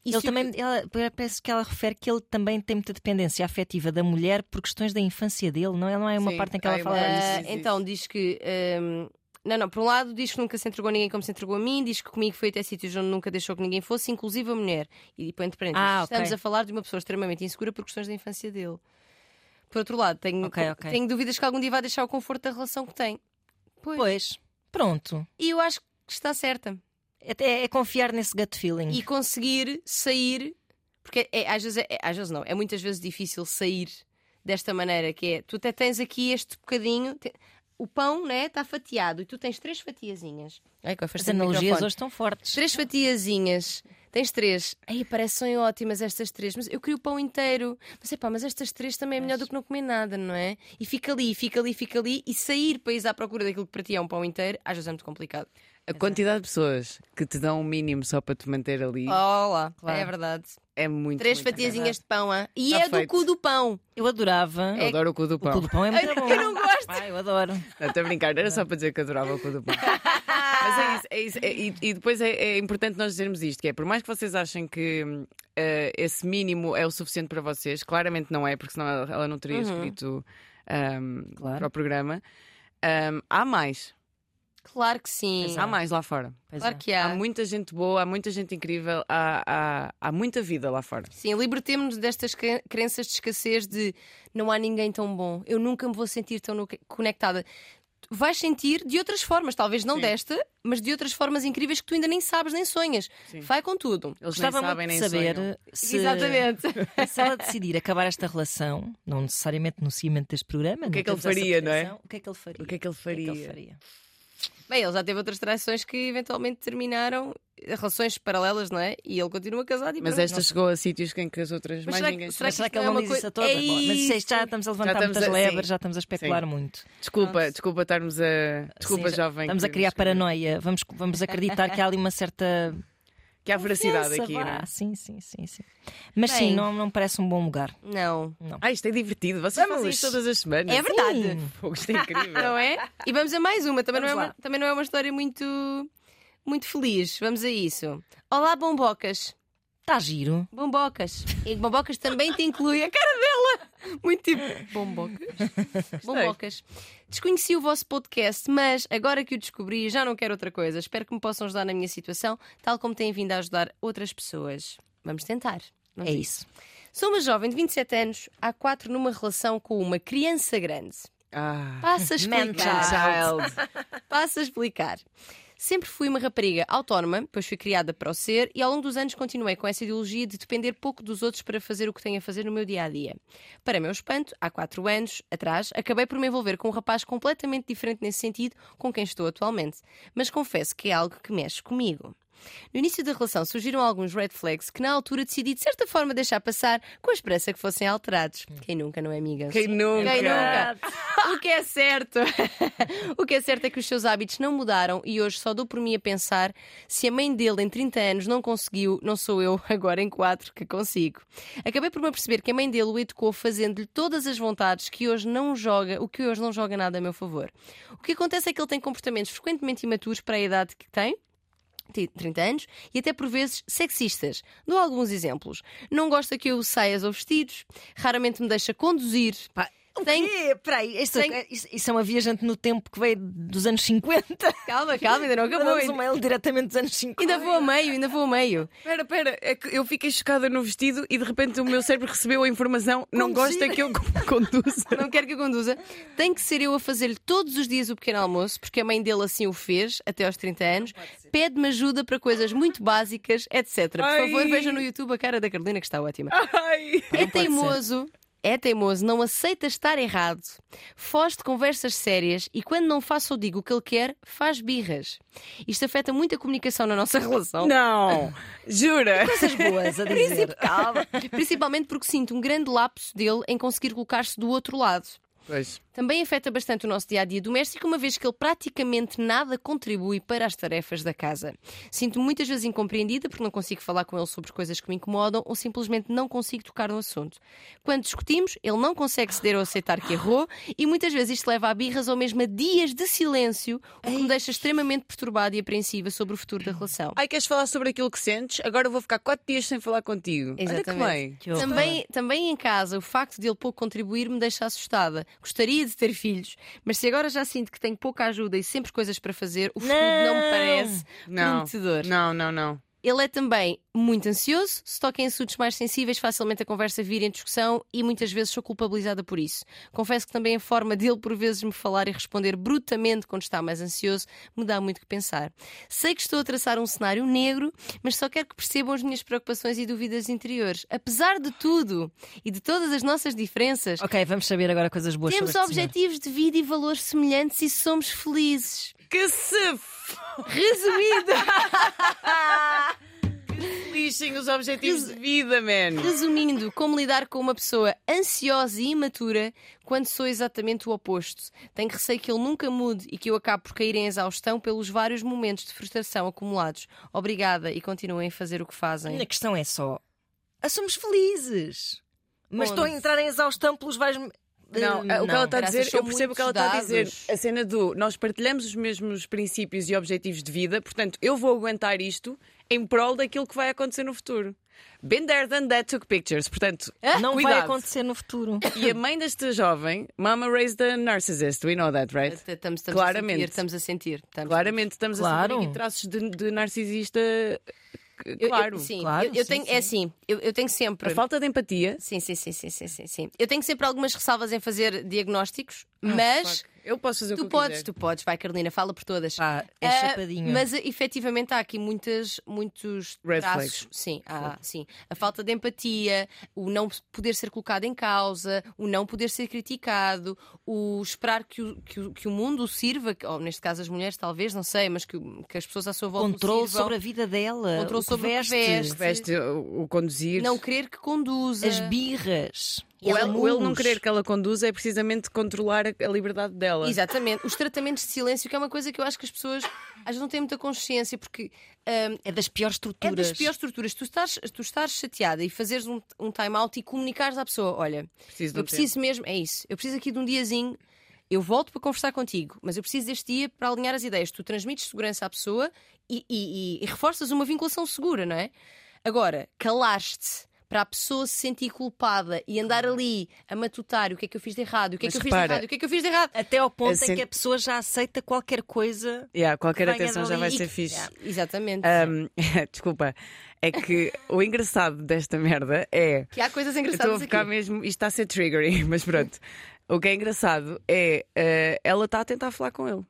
E Ele também, que- ela, parece que ela refere que ele também tem muita dependência afetiva da mulher por questões da infância dele, não é? Não é uma Sim, parte em que ela fala. Ah, diz isso. então diz que. hum, não, não, por um lado diz que nunca se entregou a ninguém como se entregou a mim, diz que comigo foi até sítios onde nunca deixou que ninguém fosse, inclusive a mulher. E põe entre parênteses, Ah, ok. estamos a falar de uma pessoa extremamente insegura por questões da infância dele. Por outro lado, tenho, Ok, ok. tenho dúvidas que algum dia vai deixar o conforto da relação que tem. Pois. Pois, pronto. E eu acho que está certa. É, é confiar nesse gut feeling. E conseguir sair, porque é, às, vezes é, às vezes não, é muitas vezes difícil sair desta maneira que é, tu até tens aqui este bocadinho, te- o pão né, está fatiado e tu tens três fatiazinhas. Ai, As analogias hoje estão fortes. Três fatiazinhas. Tens três. Aí parecem ótimas estas três, mas eu queria o pão inteiro. Mas é pá, mas estas três também é melhor do que não comer nada, não é? E fica ali, fica ali, fica ali. E sair para ir à procura daquilo que para ti é um pão inteiro, às vezes é muito complicado. A quantidade de pessoas que te dão o mínimo só para te manter ali Olá, Claro. é verdade. é muito. Três muito fatiazinhas de pão, ah? E Tá é do feito. cu do pão. Eu adorava. Eu adoro o cu do O pão. cu do pão é muito bom. Eu não gosto. Pá, eu adoro. Não, estou a brincar, era só para dizer que adorava o cu do pão. Mas é isso, é isso. É- e, e depois é, é importante nós dizermos isto: que é por mais que vocês achem que eh, esse mínimo é o suficiente para vocês, claramente não é, porque senão ela, ela não teria Uhum. escrito hum, Claro. para o programa. Hum, há mais, Claro que sim. há mais lá fora. Pois Claro é. que há. Há muita gente boa, há muita gente incrível, há, há, há muita vida lá fora. Sim, libertemos-nos destas cre- crenças de escassez de não há ninguém tão bom, eu nunca me vou sentir tão conectada. Vais sentir de outras formas, talvez não Sim. desta, mas de outras formas incríveis que tu ainda nem sabes nem sonhas. Sim. Vai com tudo. Eles Gostava nem sabem nem saber sonham. se, Exatamente. se ela decidir acabar esta relação, não necessariamente no seguimento deste programa, O que é não que ele faria, não é? O que é que ele faria? O que é que ele O que é que ele faria? Bem, ele já teve outras traições que eventualmente terminaram relações paralelas, não é? E ele continua casado e Mas pronto. esta chegou a sítios em que as outras Mas mais será que- ninguém. será Mas será que isto ele não é diz isso a coisa- toda? É Bom, mas isso. já estamos a levantar estamos muitas a- lebres, já estamos a especular Sim. muito. Desculpa, Pronto. desculpa estarmos a. Desculpa, Sim, jovem. Estamos a que- criar paranoia. Vamos, vamos acreditar que há ali uma certa. Que há veracidade aqui, vá. não é? Sim, sim, sim, sim. Mas Bem. sim, não, não parece um bom lugar. Não. Ah, isto é divertido. Vocês Vamos. fazem isto todas as semanas. É verdade. Isto é incrível. Não é? E vamos a mais uma. Também, não é uma, também não é uma história muito, muito feliz. Vamos a isso. Olá, bombocas. Está giro. Bombocas. E bombocas também te inclui a cara dela. Muito tipo. Bombocas. Bombocas. Desconheci o vosso podcast, mas agora que o descobri, já não quero outra coisa. Espero que me possam ajudar na minha situação, tal como têm vindo a ajudar outras pessoas. Vamos tentar. Vamos É isso. Sou uma jovem de 27 anos, há quatro numa relação com uma criança grande. Ah, Passa a explicar. Passo a explicar. Sempre fui uma rapariga autónoma, pois fui criada para o ser, e ao longo dos anos continuei com essa ideologia de depender pouco dos outros para fazer o que tenho a fazer no meu dia a dia. Para meu espanto, há quatro anos atrás, acabei por me envolver com um rapaz completamente diferente nesse sentido com quem estou atualmente. Mas confesso que é algo que mexe comigo. No início da relação surgiram alguns red flags que na altura decidi de certa forma deixar passar com a esperança que fossem alterados. Quem nunca, não é amiga? Quem nunca? Quem nunca? O que é certo? o que é certo é que os seus hábitos não mudaram e hoje só dou por mim a pensar se a mãe dele em 30 anos não conseguiu, não sou eu agora em 4 que consigo. Acabei por me perceber que a mãe dele o educou fazendo-lhe todas as vontades que hoje não joga, o que hoje não joga nada a meu favor. O que acontece é que ele tem comportamentos frequentemente imaturos para a idade que tem 30 anos e até por vezes sexistas. Dou alguns exemplos. Não gosta que eu saias ou vestidos, raramente me deixa conduzir. Pá, o Tem- quê? Peraí, isso, isso é uma viajante no tempo que veio dos anos 50. Calma, calma, ainda não acabou. Mandamos um Ainda, mail diretamente dos anos 50. ainda vou a meio, ainda vou a meio. Espera, espera, é que eu fiquei chocada no vestido e de repente o meu cérebro recebeu a informação. Não Conduzir. gosta que eu conduza. Não quero que eu conduza. Tem que ser eu a fazer-lhe todos os dias o pequeno almoço, porque a mãe dele assim o fez, até aos 30 anos. Pede-me ajuda para coisas muito básicas, etc. Por Ai. favor, vejam no YouTube a cara da Carolina, que está ótima. Ai. É teimoso. É teimoso, não aceita estar errado. Foge de conversas sérias e quando não faço ou digo o que ele quer, faz birras. Isto afeta muito a comunicação na nossa relação. Não, jura? Coisas boas a dizer. Principalmente porque sinto um grande lapso dele em conseguir colocar-se do outro lado. Pois. Também afeta bastante o nosso dia a dia doméstico, uma vez que ele praticamente nada contribui para as tarefas da casa. Sinto-me muitas vezes incompreendida porque não consigo falar com ele sobre coisas que me incomodam ou simplesmente não consigo tocar no assunto. Quando discutimos, ele não consegue ceder ou aceitar que errou e muitas vezes isto leva a birras ou mesmo a dias de silêncio, o que me deixa extremamente perturbada e apreensiva sobre o futuro da relação. Ai, queres falar sobre aquilo que sentes? Agora vou ficar quatro dias sem falar contigo. Olha que Exatamente. bem. Que horror. Também, também em casa, o facto de ele pouco contribuir me deixa assustada. Gostaria de ter filhos, mas se agora já sinto que tenho pouca ajuda e sempre coisas para fazer, o futuro não, me Não. parece Não, prometedor. não, não, não. Ele é também muito ansioso, se toca em assuntos mais sensíveis, facilmente a conversa vira em discussão e muitas vezes sou culpabilizada por isso. Confesso que também a forma dele, por vezes, me falar e responder brutamente quando está mais ansioso, me dá muito que pensar. Sei que estou a traçar um cenário negro, mas só quero que percebam as minhas preocupações e dúvidas interiores. Apesar de tudo e de todas as nossas diferenças, Ok, vamos saber agora coisas boas temos objetivos de vida e valores semelhantes e somos felizes. Que se f... Resumido! lixem os objetivos de vida, man. Resumindo, como lidar com uma pessoa ansiosa e imatura quando sou exatamente o oposto. Tenho receio que ele nunca mude e que eu acabe por cair em exaustão pelos vários momentos de frustração acumulados. Obrigada e continuem a fazer o que fazem. A questão é só: ah, somos felizes. Mas Onde? estou a entrar em exaustão pelos vários. Não, Eh, o que ela está a dizer, eu percebo o que ela está a dizer. A cena do nós partilhamos os mesmos princípios e objetivos de vida, portanto, eu vou aguentar isto em prol daquilo que vai acontecer no futuro. Been there, done that, took pictures. Portanto, Não vai cuidado. acontecer no futuro. E a mãe desta jovem, Mama raised a narcissist, we know that, right? Estamos, estamos Claramente. a sentir, estamos a sentir. Estamos- Claramente estamos a Claro. sentir aqui traços de, de narcisista. Eu- eu- Claro. sim, Claro, eu, eu sim, tenho, sim. é assim, eu, eu tenho sempre. A falta de empatia. Sim, sim, sim, sim, sim, sim, sim. Eu tenho sempre algumas ressalvas em fazer diagnósticos, mas Fuck. Eu posso fazer o tu que eu podes, quiser. tu podes, vai Carolina, fala por todas. Pá, é Ah, chapadinho. Mas efetivamente há aqui muitos, muitos Red traços. flags. Sim, há, sim. A falta de empatia, o não poder ser colocado em causa, o não poder ser criticado, o esperar que o, que o, que o mundo o sirva, que- ou neste caso as mulheres, talvez, não sei, mas que, o- que as pessoas à sua volta o Controle sirvam. sobre a vida dela. Controle o que sobre o que veste, veste. Veste o, o conduzir. Não querer que conduza. As birras. O, os ele, ele não querer que ela conduza é precisamente controlar a, a liberdade dela. Exatamente. Os tratamentos de silêncio, que é uma coisa que eu acho que as pessoas às vezes não têm muita consciência, porque hum, É das piores é estruturas. das piores estruturas. Tu estás, tu estás chateada e fazeres um, um time-out e comunicares à pessoa: olha, Preciso eu um preciso mesmo, é isso, eu preciso aqui de um diazinho. Eu volto para conversar contigo, mas eu preciso deste dia para alinhar as ideias. Tu transmites segurança à pessoa e, e- e- e reforças uma vinculação segura, não é? Agora, calaste para a pessoa se sentir culpada e andar ali a matutar o que é que eu fiz de errado, o que é Mas que eu fiz repara- de errado, o que é que eu fiz de errado. Até ao ponto Assim- em que a pessoa já aceita qualquer coisa. Yeah, qualquer atenção já vai ser fixe. Yeah. Exatamente. Ahm, desculpa, é que o engraçado desta merda é. Que há coisas Eu estou engraçadas a ficar aqui. mesmo. Isto está a ser triggering, mas pronto. O que é engraçado é. eh, ela está a tentar falar com ele.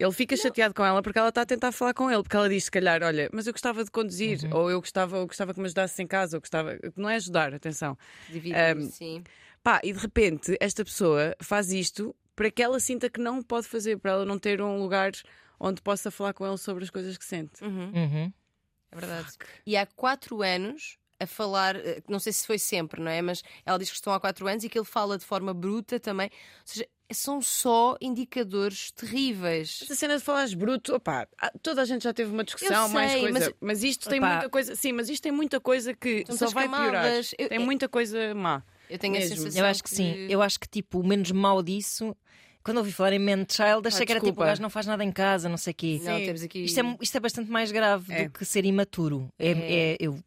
Ele fica chateado com ela porque ela está a tentar falar com ele, porque ela diz, se calhar, olha, mas eu gostava de conduzir, ou eu gostava, eu gostava que me ajudasse em casa, ou gostava. Não é ajudar, atenção. Dividir, Um, sim. Pá, e de repente esta pessoa faz isto para que ela sinta que não pode fazer, para ela não ter um lugar onde possa falar com ele sobre as coisas que sente. Uhum. É verdade. E há quatro anos a falar, eh, não sei se foi sempre, não é? Mas ela diz que estão há quatro anos e que ele fala de forma bruta também. Ou seja, são só indicadores terríveis. Essa cena de falares bruto, opá, toda a gente já teve uma discussão, Eu mais sei, coisa. mas- Mas, isto tem muita coisa. Sim, mas isto tem muita coisa que só vai piorar. camadas. Tem eu- muita coisa má. Eu tenho a Mesmo. sensação. Eu acho que sim. Eu acho que tipo, o menos mau disso. Quando ouvi falar em man child, achei Ah, que era tipo o gajo não faz nada em casa, não sei o quê. Não, temos aqui. Isto é, isto é bastante mais grave É. do que ser imaturo. É, É. é- eu,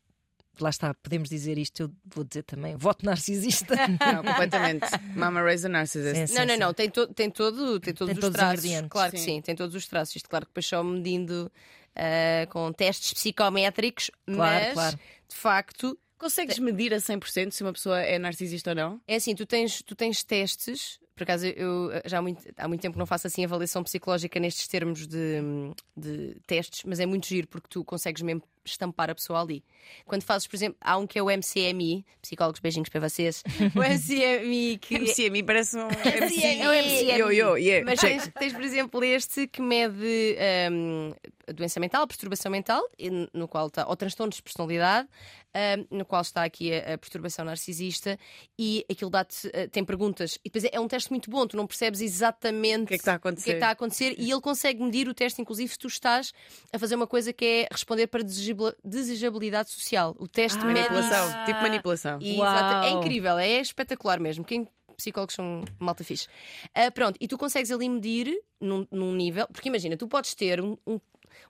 lá está, podemos dizer isto, eu vou dizer também. Voto narcisista. Não, completamente. Mama raise a narcissist. Sim, sim. Não, não, não, tem, to- tem, todo, tem todos Tem os todos os traços. ingredientes. claro que Sim. sim, tem todos os traços. Isto, claro que depois só medindo ah, com testes psicométricos, Claro, mas claro. de facto Consegues medir a 100% se uma pessoa é narcisista ou não? É assim, tu tens, tu tens testes. Por acaso, eu já há muito, há muito tempo que não faço assim avaliação psicológica nestes termos de, de testes, mas é muito giro porque tu consegues mesmo estampar a pessoa ali. Quando fazes, por exemplo, há um que é o MCMI, psicólogos, beijinhos para vocês. O MCMI que. MCMI parece um. MCMI. É o MCMI. Yo, yo, yeah. Mas tens, tens, por exemplo, este que mede a doença mental, a perturbação mental, no qual está, ou transtorno de personalidade, hum, no qual está aqui a, a perturbação narcisista, e aquilo dá-te, eh, tem perguntas, e depois é, é um teste muito bom, tu não percebes exatamente O que é que está a o que é acontecer? que está a acontecer, e ele consegue medir o teste, inclusive, se tu estás a fazer uma coisa que é responder para desejabili- desejabilidade social. O teste Ah, Manipulação. Tipo manipulação. E, exato, é incrível, é espetacular mesmo. Quem psicólogos são malta fixe. Ah, pronto, e tu consegues ali medir num, num nível, porque imagina, tu podes ter um, um,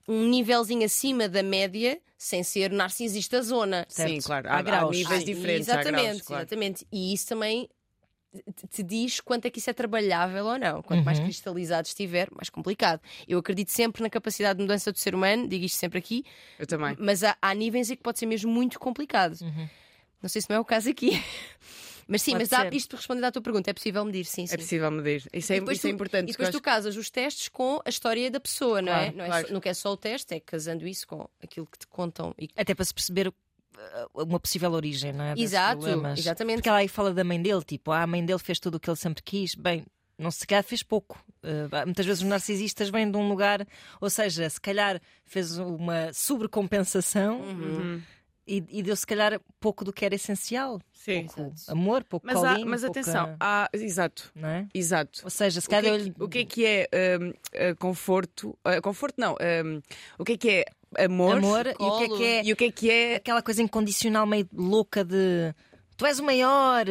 um nívelzinho acima da média sem ser narcisista zona. Sim, Certo. claro. Há Há, há níveis diferentes. Exatamente, graus, claro. exatamente. E isso também te- diz quanto é que isso é trabalhável ou não. Quanto mais cristalizado estiver, mais complicado. Eu acredito sempre na capacidade de mudança do ser humano, digo isto sempre aqui, Eu também. mas há, há níveis em que pode ser mesmo muito complicado. Não sei se não é o caso aqui. Mas sim, Pode mas isto respondendo à tua pergunta, é possível medir, sim, sim. É possível medir. Isso é, isso é tu- importante. E depois tu casas os testes com a história da pessoa, não é? Claro, Não, é claro. só- não é só o teste, é casando isso com aquilo que te contam. E... Até para se perceber uma possível origem, não é? Exato, problemas. exatamente. Porque ela aí fala da mãe dele, tipo, ah, a mãe dele fez tudo o que ele sempre quis. Bem, não se calhar fez pouco. Uh, muitas vezes os narcisistas vêm de um lugar, ou seja, se calhar fez uma sobrecompensação Uhum. e, e deu se calhar pouco do que era essencial. Sim. Pouco amor, pouco Mas, há, mas pouca- atenção, há, exato, Não é? exato. Ou seja, se O que, calhar é que, o que é que é uh, conforto? Uh, conforto não. hum, o que é que é amor? amor e o que é que é E o que é que é. aquela coisa incondicional meio louca de tu és o maior,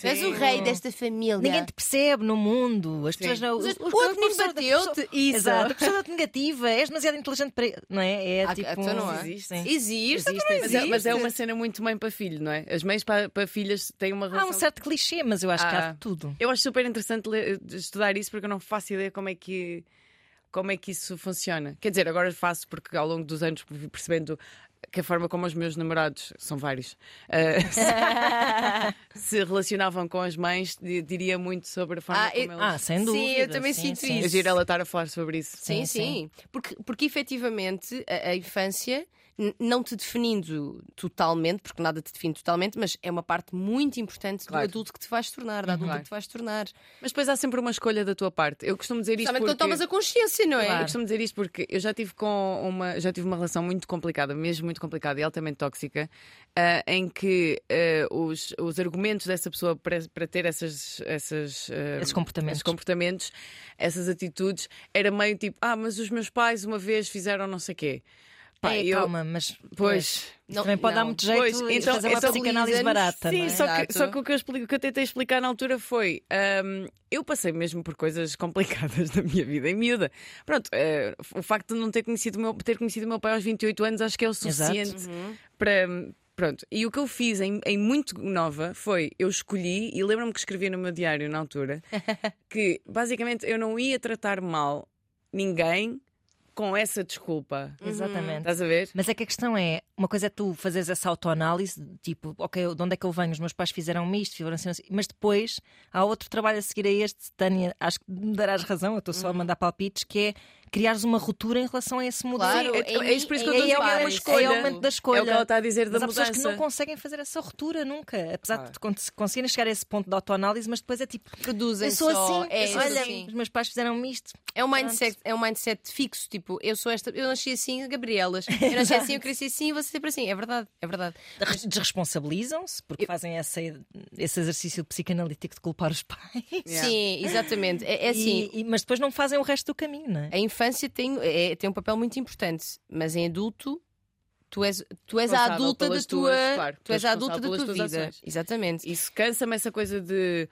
Tu és o rei desta família. ninguém te percebe no mundo, as Sim. pessoas não. Mas os- o os- outro a pessoa- bateu-te, a isso. Exato, a pessoa negativa, és demasiado inteligente para. Não é? É Ah, tipo. então não há. Existe. Existe, Existe, também Mas é, mas é uma cena muito mãe para filho, não é? As mães para, para filhas têm uma Há relação. um certo clichê, mas eu acho que há Ah. de tudo. Eu acho super interessante ler- estudar isso porque eu não faço ideia como é que como é que isso funciona. Quer dizer, agora faço porque ao longo dos anos percebendo que a forma como os meus namorados, são vários, eh, se, se relacionavam com as mães, di- diria muito sobre a forma Ah, como. Ah, sem dúvida. Sim, eu também sim, sinto sim. É isso. giro ela estar a falar sobre isso. Sim, Sim, sim. Porque, porque efetivamente a, a infância, não te definindo totalmente, porque nada te define totalmente, mas é uma parte muito importante Claro. do adulto que te vais tornar, da adulta Claro. que te vais tornar. Mas depois há sempre uma escolha da tua parte. Eu costumo dizer isto porque... quando tomas a consciência, não é? Eu costumo dizer isto porque eu já tive com uma já tive uma relação muito complicada, mesmo muito complicada e altamente tóxica, ah, em que ah, os, os argumentos dessa pessoa para, para ter essas, essas, ah, Esses comportamentos. esses comportamentos, essas atitudes, era meio tipo, ah, mas os meus pais uma vez fizeram não sei quê. Pá, Ei, eu- calma, mas. Pois. Isto também pode dar muito jeito Pois, então- fazer uma então psicanálise barata. Sim, não é? só que, só que o que eu, explico- o que eu tentei explicar na altura foi: ahm, eu passei mesmo por coisas complicadas da minha vida em miúda. Pronto, eh, o facto de não ter conhecido, o meu, ter conhecido o meu pai aos 28 anos acho que é o suficiente para. Pronto, e o que eu fiz em, em muito nova foi eu escolhi, e lembro-me que escrevi no meu diário na altura, que basicamente eu não ia tratar mal ninguém com essa desculpa. Exatamente. Estás a ver? Mas é que a questão é: uma coisa é tu fazeres essa autoanálise, tipo, ok, de onde é que eu venho? Os meus pais fizeram-me isto, fizeram assim, assim. mas depois há outro trabalho a seguir a este, Tânia, acho que me darás razão, eu estou só a mandar palpites, que é criares uma ruptura em relação a esse modelo. Claro, é- em é isso por isso que mim- eu estou a dizer, é uma parece. escolha. É o aumento da escolha. É o que ela está a dizer da Mas há pessoas que não conseguem fazer essa ruptura nunca. Apesar Claro. de cons- conseguirem chegar a esse ponto de autoanálise, mas depois é tipo. Produzem Eu sou só. assim, É, eu sou olha, assim. Os meus pais fizeram-me isto. É um mindset, é um mindset fixo, tipo, eu sou esta, eu nasci assim, Gabrielas. Eu nasci assim, eu cresci assim, você sempre assim. É verdade, é verdade. Res- Desresponsabilizam-se porque fazem essa, esse exercício psicanalítico de culpar os pais. Yeah. Sim, exatamente. É, é assim, E- e- mas depois não fazem o resto do caminho, não é? a infância tem, é- tem um papel muito importante, mas em adulto. Tu és, tu és a adulta da tua, tuas- claro, tu és a adulta da tua vida. ações. Exatamente. Isso cansa-me essa coisa de.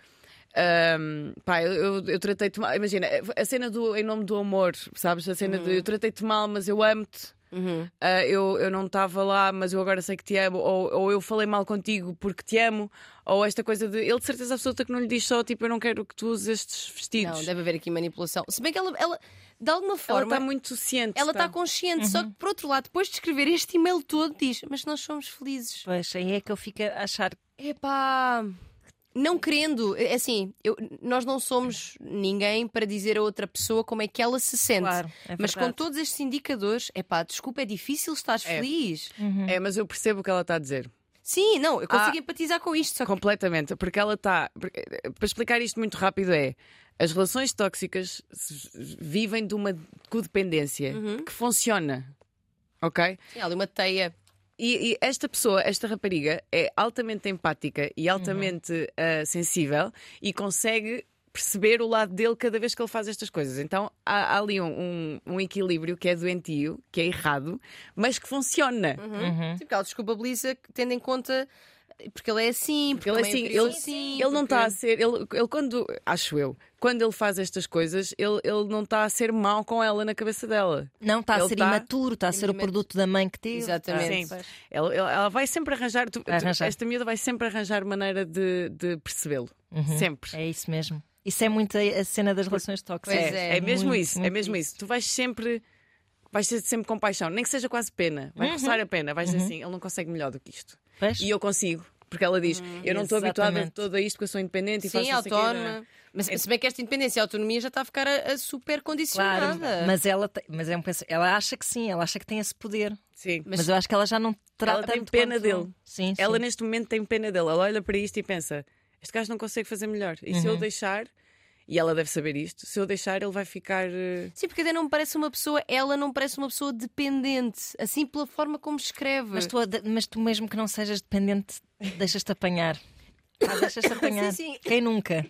ahm, pá, eu, eu, eu tratei-te mal. Imagina, a cena do Em Nome do Amor, sabes? A cena de eu tratei-te mal, mas eu amo-te. Uhum. Ah, eu, eu não estava lá, mas eu agora sei que te amo, ou, ou eu falei mal contigo porque te amo, ou esta coisa de ele de certeza absoluta que não lhe diz só tipo eu não quero que tu uses estes vestidos. Não, deve haver aqui manipulação. Se bem que ela, ela de alguma Ela forma, está muito ciente. ela está tá? consciente. Só que, por outro lado, depois de escrever este e-mail todo, diz: Mas nós somos felizes. Pois, aí é que eu fico a achar. Epá, não querendo. É assim, eu- nós não somos ninguém para dizer a outra pessoa como é que ela se sente. Claro, é Mas com todos estes indicadores, epá, desculpa, é difícil estar É. feliz. É, mas eu percebo o que ela está a dizer. Sim, não, eu consigo Ah. empatizar com isto. Só que Completamente, porque ela está. eh, Para explicar isto muito rápido, é. As relações tóxicas vivem de uma codependência Uhum. que funciona. Ok? Sim, há ali uma teia. E, e esta pessoa, esta rapariga, é altamente empática e altamente ah, sensível e consegue perceber o lado dele cada vez que ele faz estas coisas. Então há, há ali um, um- um equilíbrio que é doentio, que é errado, mas que funciona. Sim, porque ela desculpabiliza tendo em conta. Porque ele é assim, porque, Ele, a mãe assim, ele, assim, ele não porque- está a ser. Ele, ele quando. Acho eu. Quando ele faz estas coisas, ele, ele não está a ser mau com ela na cabeça dela. Não, está a ser tá- imaturo, está a ser o produto da mãe que teve. Exatamente. Sim. Ela, ela- vai sempre arranjar, tu- Vai tu- arranjar. Esta miúda vai sempre arranjar maneira de, de percebê-lo. Sempre. É isso mesmo. Isso é muito a cena das relações tóxicas. Pois É, é mesmo Muito, isso, é muito mesmo isso. Tu vais sempre. Vais ter sempre compaixão, nem que seja quase pena. Vai roçar a pena, vais dizer assim: ele não consegue melhor do que isto. Pois? E eu consigo. Porque ela diz: Eu não estou habituada a toda isto, porque eu sou independente e faço Sim, não sei o quê." autónoma. Mas se bem que esta independência e autonomia já está a ficar a, a super condicionada. Claro, mas ela, tem- mas é um pensa- ela acha que sim, ela acha que tem esse poder. Sim. Mas, eu acho que ela já não terá Ela tem tanto pena quanto- dele. Sim, Ela sim. neste momento tem pena dele. Ela olha para isto e pensa: Este gajo não consegue fazer melhor. E se eu deixar, e ela deve saber isto, se eu deixar, ele vai ficar. eh, Sim, porque até não me parece uma pessoa, ela não parece uma pessoa dependente, assim pela forma como escreve. Mas tu, mas tu mesmo que não sejas dependente, deixas-te apanhar. Ah, deixas-te apanhar. sim. Quem nunca?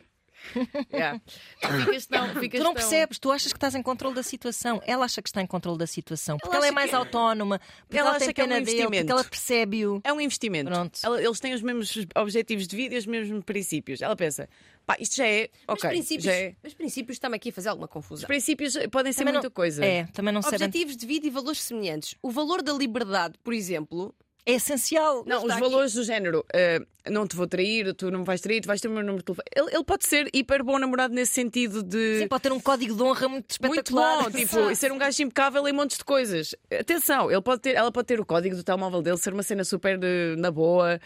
yeah. Tu ficas tão. Ficas Tu não percebes, tu achas que estás em controle da situação. Ela acha que está em controle da situação. Porque Ela ela, é mais que- autónoma, porque Ela ela, acha tem que é um pena dele, porque investimento. ela percebe-o. É um investimento. Pronto. Ela- eles têm os mesmos objetivos de vida e os mesmos princípios. Ela pensa: pá, isto já é. Mas princípios, já é. mas princípios está-me aqui a fazer alguma Os confusão. princípios podem ser Também muita não- coisa. É, também não sabem. Objetivos de vida e valores semelhantes. O valor da liberdade, por exemplo, É essencial. Não, os aqui. valores do género, eh, não te vou trair, tu não me vais trair, tu vais ter o meu número de telefone. Ele, ele pode ser hiper bom namorado nesse sentido de. Sim, pode ter um código de honra muito Muito espetacular. bom, tipo, e ser um gajo impecável em montes de coisas. Atenção, ele pode ter, ela pode ter o código do telemóvel dele, ser uma cena super eh, na boa.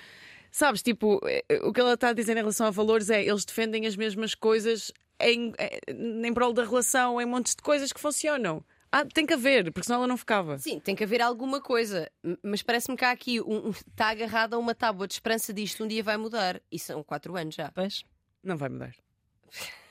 Sabes, tipo, eh, o que ela está a dizer em relação a valores é eles defendem as mesmas coisas em, eh, em prol da relação, em montes de coisas que funcionam. Ah, tem que haver, porque senão ela não ficava. sim, tem que haver alguma coisa. Mas parece-me que há aqui um, um- está agarrado a uma tábua de esperança disto, um dia vai mudar. E são quatro anos já. Pois. Não vai mudar.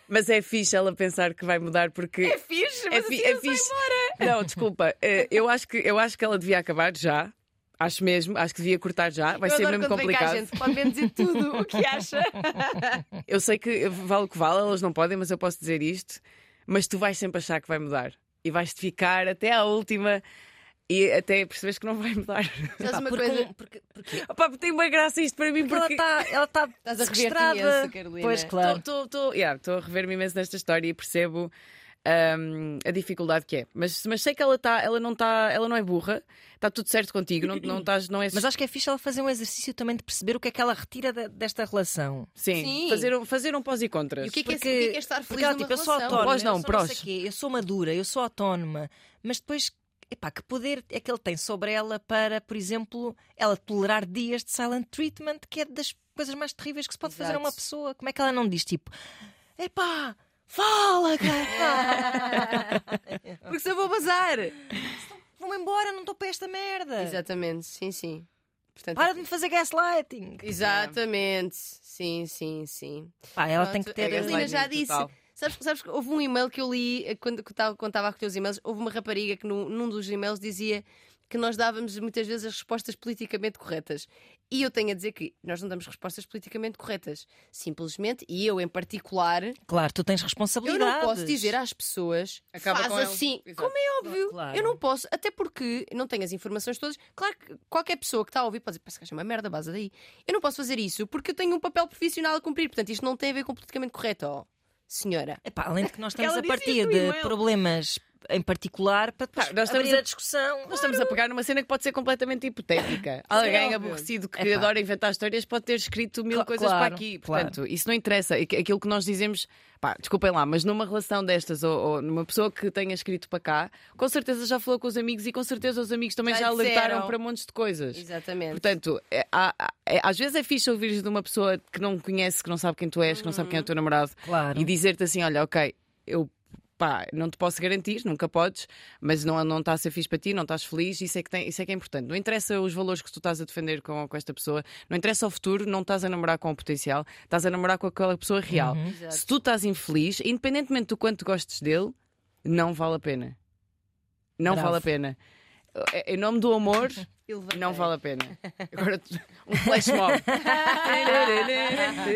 Mas é fixe ela pensar que vai mudar porque. É fixe, É, mas fi- assim é fixe. embora. Não, desculpa. eh, Eu acho, que, eu acho que ela devia acabar já. Acho mesmo. Acho que devia cortar já. Vai Eu ser mesmo quando vem cá a complicado. gente, pode mesmo dizer tudo o que acha. Eu sei que vale o que vale, elas não podem, mas eu posso dizer isto. Mas tu vais sempre achar que vai mudar. E vais-te ficar até à última e até percebes que não vai mudar. Sabes uma porque, coisa? porque, porque, Opa, tem uma graça isto para mim porque ela porque. está ela tá Estás a rever-te sequestrada. imenso, Carolina. Pois, claro. Estou yeah, a rever-me imenso nesta história e percebo hum, a dificuldade que é. Mas, mas sei que ela, tá, ela, não tá, ela não é burra, está tudo certo contigo, não, não, estás, não é Mas acho que é fixe ela fazer um exercício também de perceber o que é que ela retira da- desta relação. Sim, Sim. Fazer, um, fazer um pós e contras. E o que é que é, Porque, que é, que é estar feliz porque ela, tipo, eu sou relação? autónoma, Prós não, eu sou não prós. quê, eu sou madura, eu sou autónoma, mas depois, epá, que poder é que ele tem sobre ela para, por exemplo, ela tolerar dias de silent treatment, que é das coisas mais terríveis que se pode fazer a Exato. uma pessoa. Como é que ela não diz tipo, epá, fala, cara! Porque se eu vou bazar. Vou-me embora, não estou para esta merda. Exatamente, sim, sim. Portanto, Para de me fazer gaslighting. Exatamente, sim, sim, sim. Pá, ela Pronto, tem que ter. a Carolina já disse. total. Sabes, sabes que houve um e-mail que eu li eh, quando estava quando a recolher os e-mails. Houve uma rapariga que num, num dos e-mails dizia que nós dávamos muitas vezes as respostas politicamente corretas. E eu tenho a dizer que nós não damos respostas politicamente corretas. Simplesmente, e eu em particular, Claro, tu tens eu responsabilidades. não posso dizer às pessoas Acaba faz com ele. assim, Exato. como é óbvio. Claro. Eu não posso, até porque não tenho as informações todas. Claro que qualquer pessoa que está a ouvir pode dizer, parece que é uma merda, base daí. Eu não posso fazer isso porque eu tenho um papel profissional a cumprir. Portanto, isto não tem a ver com politicamente correto, ó, senhora. Epá, além de que nós estamos a partir de problemas em particular para depois Pá, nós estamos a, a- discussão. Nós estamos a pegar numa cena que pode ser completamente hipotética. Alguém aborrecido que Epá. adora inventar histórias pode ter escrito mil Cla- coisas claro, para aqui. claro. Portanto, isso não interessa. Aquilo que nós dizemos, pá, desculpem lá, mas numa relação destas ou, ou numa pessoa que tenha escrito para cá, com certeza já falou com os amigos e com certeza os amigos também Já já, alertaram para montes de coisas. Exatamente. Portanto, é- há- é- às vezes é fixe ouvires de uma pessoa que não conhece, que não sabe quem tu és, que não sabe quem é o teu namorado Claro. e dizer-te assim: olha, ok, eu pá, não te posso garantir, nunca podes, mas não, não está a ser fixe para ti, não estás feliz, isso é, que tem, isso é que é importante. Não interessa os valores que tu estás a defender com, com esta pessoa, não interessa o futuro, não estás a namorar com o potencial, estás a namorar com aquela pessoa real. Exato. Se tu estás infeliz, independentemente do quanto gostes dele, não vale a pena. Não Bravo. vale a pena. Em nome do amor, não vale a pena. Agora, um flash mob.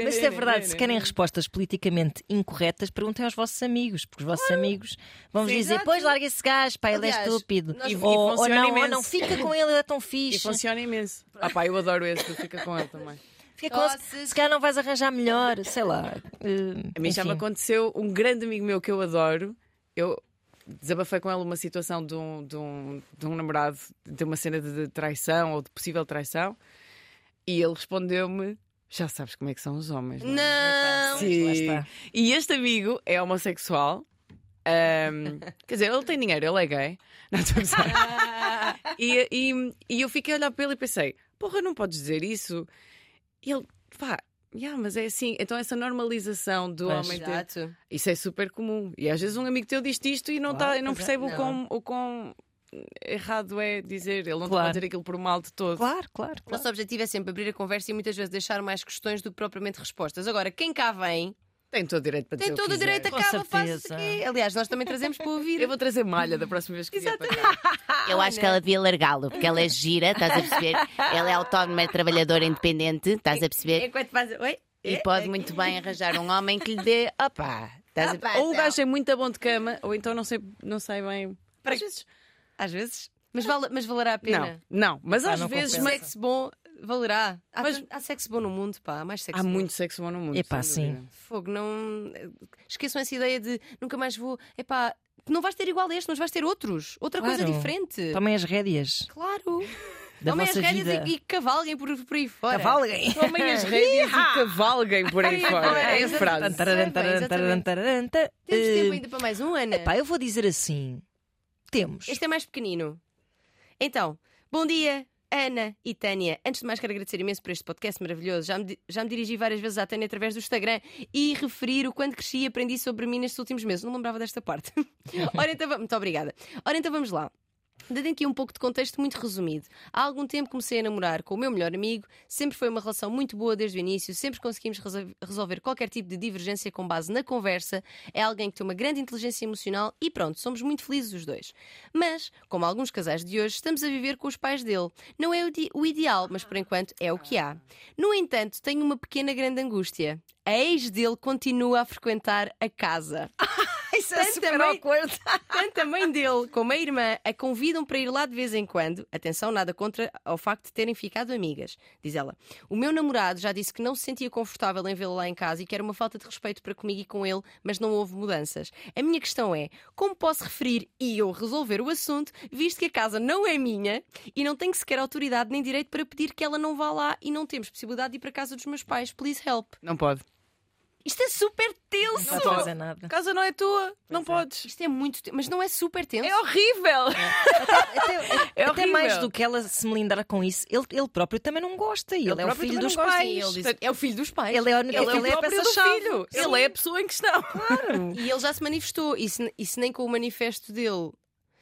Mas se é verdade, se querem respostas politicamente incorretas, perguntem aos vossos amigos, porque os vossos amigos vão vos Sim, dizer: exato. Pois larga esse gajo, pá, ele é estúpido. E- e ou, ou funciona não, ou imenso. não, fica com ele, ele é tão E fixe. funciona imenso. Ah pá, eu adoro esse, fica com ele também. Fica com ele, Nossa, se calhar não vais arranjar melhor, sei lá. eh, A mim já me enfim. aconteceu um grande amigo meu que eu adoro. Eu desabafei com ele uma situação de um, de um, de um namorado, de uma cena de traição ou de possível traição, e ele respondeu-me: Já sabes como é que são os homens. Não. é?" Não! Sim. Lá está. E este amigo é homossexual. Ahm, quer dizer, ele tem dinheiro, ele é gay. Não estou a gozar. e, e, e eu fiquei a olhar para ele e pensei: Porra, não podes dizer isso. E ele, pá, yeah, mas é assim. Então, essa normalização do Pois. homem ter. Exato. Isso é super comum. E às vezes um amigo teu diz isto e não, Claro, tá, e não é. percebe o, quão, o quão errado é dizer. Ele não está Claro. a dizer aquilo por mal de todo. Claro, claro, O claro. nosso objetivo é sempre abrir a conversa e muitas vezes deixar mais questões do que propriamente respostas. Agora, quem cá vem Tem todo o direito para dizer tem todo o direito a Com cava, faça certeza. aqui. Aliás, nós também trazemos para ouvir. Eu vou trazer malha da próxima vez que vier para cá. Eu acho que ela devia largá-lo, porque ela é gira, estás a perceber? Ela é autónoma, é trabalhadora independente, estás a perceber? Enquanto faz. Oi? E pode muito bem arranjar um homem que lhe dê. Opá, estás a Opa. ou o então. gajo é muito bom de cama, ou então não sei, não sei bem. Às vezes. Às vezes. Mas, vale, mas valerá a pena. Não, não, mas Ah, às não vezes Sexo bom valerá. Há, Mas- há sexo bom no mundo, pá. Há mais sexo há bom. muito sexo bom no mundo. Epá, sem sim. Fogo, não. Esqueçam essa ideia de nunca mais vou. Epá, não vais ter igual a este, mas vais ter outros. Outra coisa Claro. diferente. Tomem as rédeas Claro. da Tomem as rédeas e, e cavalguem por, por aí fora. Cavalguem. Tomem as rédeas e cavalguem por aí fora. É a frase. Temos tempo ainda para mais um, Ana? Pá, eu vou dizer assim: temos. Este é mais pequenino. Então, bom dia, Ana e Tânia. Antes de mais, quero agradecer imenso por este podcast maravilhoso. Já me, já me dirigi várias vezes à Tânia através do Instagram e referir o quanto cresci e aprendi sobre mim nestes últimos meses. Não lembrava desta parte. Ora, então, muito obrigada. Ora, então vamos lá. Dando aqui um pouco de contexto muito resumido. Há algum tempo comecei a namorar com o meu melhor amigo, sempre foi uma relação muito boa desde o início, sempre conseguimos resol- resolver qualquer tipo de divergência com base na conversa. É alguém que tem uma grande inteligência emocional e pronto, somos muito felizes os dois. Mas, como alguns casais de hoje, estamos a viver com os pais dele. Não é o ideal, mas por enquanto é o que há. No entanto, tenho uma pequena grande angústia. A ex dele continua a frequentar a casa. Isso é super awkward. Tanto a mãe dele como a irmã a convidam para ir lá de vez em quando. Atenção, nada contra ao facto de terem ficado amigas. Diz ela. O meu namorado já disse que não se sentia confortável em vê-la lá em casa e que era uma falta de respeito para comigo e com ele, mas não houve mudanças. A minha questão é: como posso referir e eu resolver o assunto, visto que a casa não é minha e não tenho sequer autoridade nem direito para pedir que ela não vá lá e não temos possibilidade de ir para a casa dos meus pais? Please help. Não pode. Isto é super tenso! Não pode fazer nada. A casa não é tua. não podes. Isto é muito tenso, mas não é super tenso. É horrível. Até, É até horrível. mais do que ela se melindrar com isso, ele, ele próprio também não gosta. E ele, é o filho dos pais. Ele diz- é o filho dos pais. Ele é Ele, ele é é a peça-chave. Ele é a pessoa em questão. E ele já se manifestou. E se, e se nem com o manifesto dele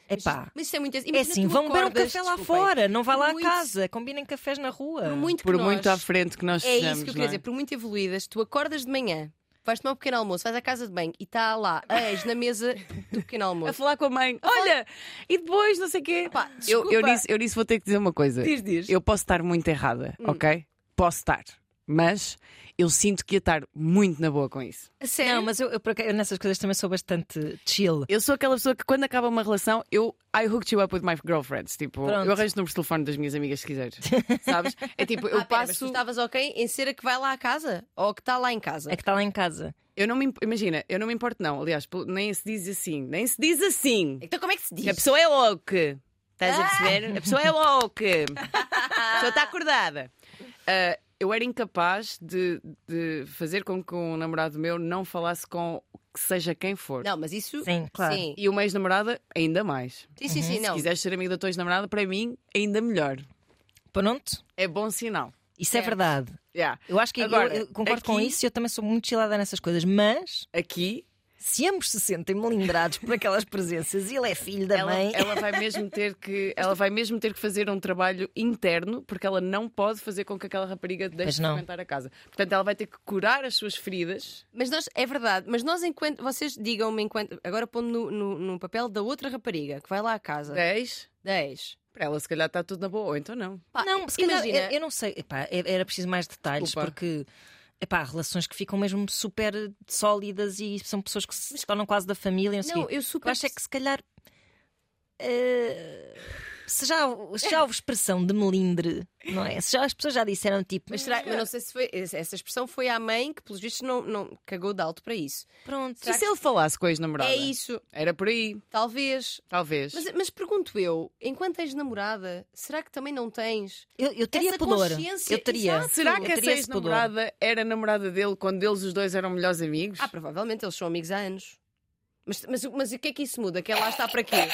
Epá. Mas isso é muito. É imagina, assim, tu vão beber um café lá fora, não vá lá muito- a casa, combinem cafés na rua. Por muito Por nós- muito à frente que nós É sejamos, isso que eu queria é? dizer. Por muito evoluídas, tu acordas de manhã, vais tomar um pequeno almoço, vais à casa de banho e está lá a ex na mesa do pequeno A almoço. falar com a mãe, olha, e depois não sei o quê. Pá, eu, eu, nisso, eu nisso vou ter que dizer uma coisa. Diz, diz. Eu posso estar muito errada, Hum. ok? Posso estar. Mas eu sinto que ia estar muito na boa com isso. Sério? Não, mas eu, eu, eu nessas coisas também sou bastante chill. Eu sou aquela pessoa que quando acaba uma relação, eu I hooked you up with my girlfriends. Tipo, Pronto. eu arranjo números de telefone das minhas amigas se quiseres. Sabes? É tipo, eu Ah, pera, mas tu passo. estavas ok em ser a que vai lá à casa? Ou a que está lá em casa? É que está lá em casa. Eu não me imp- imagina, eu não me importo, não. Aliás, nem se diz assim. Nem se diz assim. Então como é que se diz? Que a pessoa é louca. Estás a perceber? A pessoa é louca. A pessoa está acordada. Ah, eu era incapaz de, de fazer com que um namorado meu não falasse com seja quem for. Não, mas isso. Sim, claro. Sim, E uma ex-namorada, ainda mais. sim, sim. sim, Se não. quiseres ser amigo da tua ex-namorada, para mim, ainda melhor. Pronto, É bom sinal. isso é Certo. verdade. Yeah. Eu acho que eu- Agora, eu, concordo com aqui- isso e eu também sou muito chilada nessas coisas, mas Aqui, se ambos se sentem melindrados por aquelas presenças e ele é filho da ela, mãe. ela vai mesmo ter que ela vai mesmo ter que fazer um trabalho interno porque ela não pode fazer com que aquela rapariga deixe de frequentar a casa. Portanto, ela vai ter que curar as suas feridas. Mas nós, é verdade, mas nós enquanto. Vocês digam-me enquanto. Agora pondo no, no, no papel da outra rapariga que vai lá à casa. 10. Da ex. Para ela, se calhar, está tudo na boa, ou então não. Pá, Não, se calhar, imagina- eu, eu não sei. Epá, era preciso mais detalhes Desculpa. porque. Epá, relações que ficam mesmo super sólidas e são pessoas que se tornam quase da família. Não, eu super. eu acho é que se calhar. eh, se, já, se já houve expressão de melindre, não é? Se já as pessoas já disseram tipo. Mas, será, mas não sei se foi. Essa expressão foi à mãe que, pelos vistos, não, não cagou de alto para isso. Pronto. E se ele falasse com a ex-namorada? É isso, Era por aí, talvez. talvez. Mas, mas pergunto eu, enquanto és namorada, será que também não tens? Eu, eu teria Essa pudor. consciência, Eu teria. exato. Será que essa ex-namorada era namorada dele quando eles os dois eram melhores amigos? Ah, provavelmente eles são amigos há anos. Mas, mas, mas o que é que isso muda? Que ela está para quê?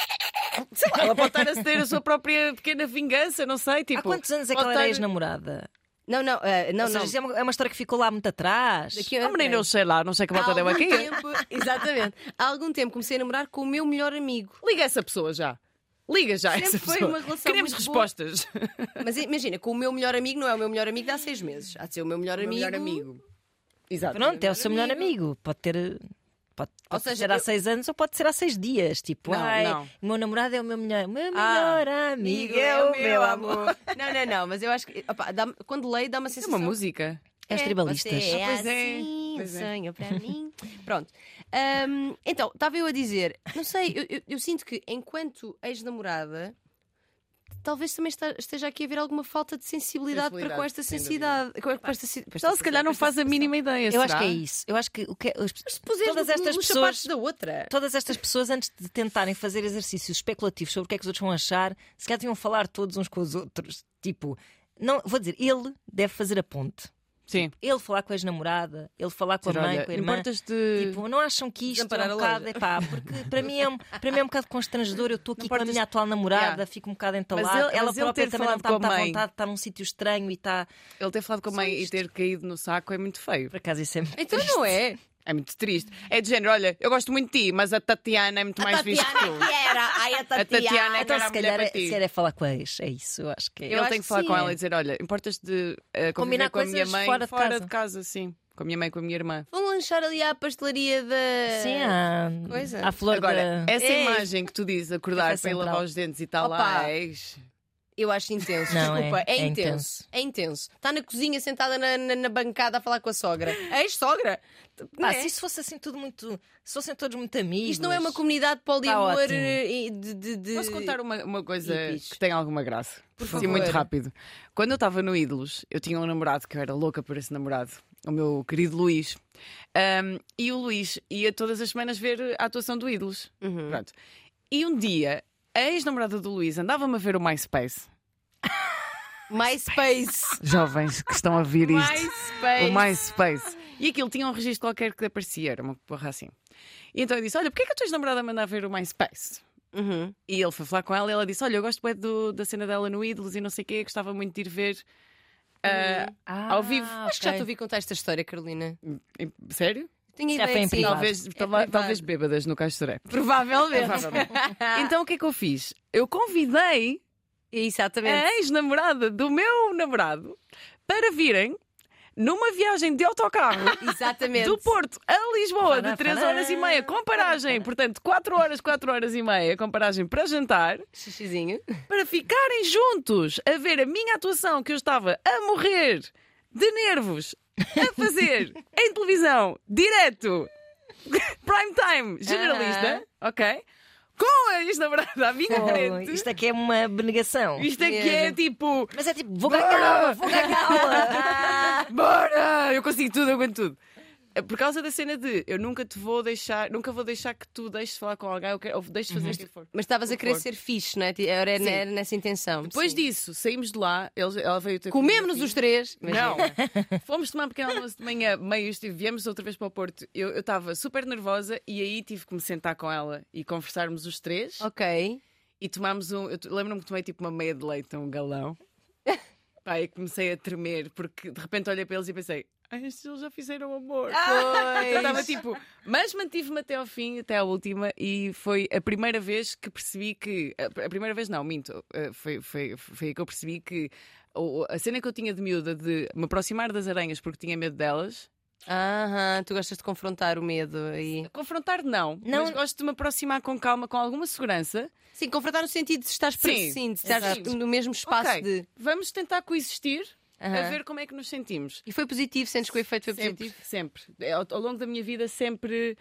Sei lá, ela pode estar a ceder a sua própria pequena vingança, não sei. Tipo, Há quantos anos é que ela era ex-namorada? Não, não, ah, não, seja, não. é uma, é uma história que ficou lá muito atrás. Daqui a Oh, menino, eu sei lá, não sei que volta deu aqui. tempo, exatamente. Há algum tempo comecei a namorar com o meu melhor amigo. Liga essa pessoa já. Liga já Sempre essa foi pessoa. uma relação Queremos muito boa. respostas. Mas imagina, com o meu melhor amigo não é o meu melhor amigo de há seis meses. Há de ser o meu melhor Meu amigo. melhor amigo. Exato. Pronto, é o seu melhor amigo. amigo. Pode ter. Pode, pode seja, ser há eu- seis anos ou pode ser há seis dias. Tipo, Não, ai, não. o meu namorado é o meu melhor, o meu Ah, melhor amigo, é o meu amor. Não, não, não, mas eu acho que opá, dá- quando leio dá uma É sensação. uma música. É os tribalistas. É Pois é, assim, é. sonho para mim. Pronto. Ahm, então, estava eu a dizer, não sei, eu, eu- eu sinto que enquanto ex-namorada, talvez também está- esteja aqui a haver alguma falta de sensibilidade, para com Sensibilidade, esta sensibilidade. Com esta, com esta Ela se calhar não sensibilidade, faz a mínima ideia. Eu acho será? que é isso. Eu acho que o que é- as- Mas se puseres todas no- estas pessoas. da outra. Todas estas pessoas, antes de tentarem fazer exercícios especulativos sobre o que é que os outros vão achar, se calhar deviam falar todos uns com os outros. Tipo, não, vou dizer, ele deve fazer a ponte. Sim. Ele falar com a ex-namorada, ele falar com a mãe, olha, com a irmã. importas-te- Tipo, não acham que isto é um bocado. Epá, porque para mim, é um, para mim é um bocado constrangedor. Eu estou aqui com a minha atual namorada, Yeah. fico um bocado Mas entalada. ele- ela mas ele própria ter também não está muito à vontade, está num sítio estranho e está. Ele ter falado com a Só mãe e isto. ter caído no saco é muito feio. Por acaso isso é. Então não é. É muito triste. É de género, olha, eu gosto muito de ti, mas a Tatiana é muito mais fixe que tu. que era. Ai, a A Tatiana é Então, era a se mulher calhar, para é, ti. se era falar com a ex, é isso, eu acho que é. Eu acho tem que que falar sim, com ela e dizer: Olha, importas de conviver Combinar com a minha coisas mãe fora de casa. de casa, sim. Com a minha mãe e com a minha irmã. Vão lanchar ali à pastelaria da. Sim, há, Coisa. flor Agora, da. essa É. imagem que tu dizes, acordar ir lavar os dentes e tal lá, és. Eu acho intenso. Não, Desculpa, é- é, é intenso. intenso. É intenso. Está na cozinha sentada na, na- na bancada a falar com a sogra. A ex-sogra. Pá, é? se isso fosse assim tudo muito. Se fossem todos muito amigos. Isto não é uma comunidade poliamor ótimo. eh, de, de, de... Posso contar uma, uma coisa hippies. que tem alguma graça? Por Sim, favor. muito rápido. Quando eu estava no Ídolos, eu tinha um namorado que eu era louca por esse namorado, o meu querido Luís. Um, e o Luís ia todas as semanas ver a atuação do Ídolos. Uhum. Pronto. E um dia, a ex-namorada do Luís andava-me a ver o MySpace. MySpace. Jovens que estão a ver isto. MySpace. O MySpace. E aquilo tinha um registro qualquer que aparecia, era uma porra assim. E então eu disse: Olha, porquê que a tua ex-namorada manda a ver o MySpace? Uhum. E ele foi falar com ela e ela disse: Olha, eu gosto bué do, da cena dela no Ídolos e não sei o quê, gostava muito de ir ver. ah, Ah, ao vivo. Acho que já te ouvi contar esta história, Carolina. Sério? Tenho Já ideia foi em. Talvez, É privado. talvez bêbadas no Caixoré. Provavelmente. então o que é que eu fiz? Eu convidei Exatamente. a ex-namorada do meu namorado para virem numa viagem de autocarro Exatamente. do Porto a Lisboa de 3 fará. horas e meia com paragem, portanto 4 horas, 4 horas e meia com paragem para jantar, Xixizinho. para ficarem juntos a ver a minha atuação que eu estava a morrer de nervos a fazer em televisão, direto, prime time, generalista, ok? Com a ex-namorada à minha frente. isto aqui é uma benegação. Isto aqui é Mesmo. tipo. Mas é tipo, vou ganhá-la, vou ganhá-la. Bora! Eu consigo tudo, eu aguento tudo. É Por causa da cena de eu nunca te vou deixar, nunca vou deixar que tu deixes de falar com alguém ou, deixes de fazer o que for. Mas estavas a querer For. ser fixe, não é? Era, era nessa intenção. Depois Sim. disso, saímos de lá, eles- ela veio ter Comemos-nos os três. Não, fomos tomar um pequeno almoço de manhã, meio estive, viemos outra vez para o Porto. Eu estava super nervosa e aí tive que me sentar com ela e conversarmos os três. Ok. E tomámos um. Eu lembro-me que tomei tipo uma meia de leite, um galão. Pá, e comecei a tremer, porque de repente olhei para eles e pensei: estes eles já fizeram amor. Eu estava tipo. Mas mantive-me até ao fim, até à última, e foi a primeira vez que percebi que. A primeira vez não, minto. eh, Foi, foi, foi aí que eu percebi que a cena que eu tinha de miúda de me aproximar das aranhas porque tinha medo delas. Aham, tu gostas de confrontar o medo aí. Confrontar, não. Não. Mas gosto de me aproximar com calma, com alguma segurança. Sim, confrontar no sentido de estás Sim, preso, sim, de estar no mesmo espaço Ok, de. Vamos tentar coexistir a Aham. ver como é que nos sentimos. E foi positivo, sentes que o efeito foi Sempre, positivo? sempre. É, Ao, ao longo da minha vida, sempre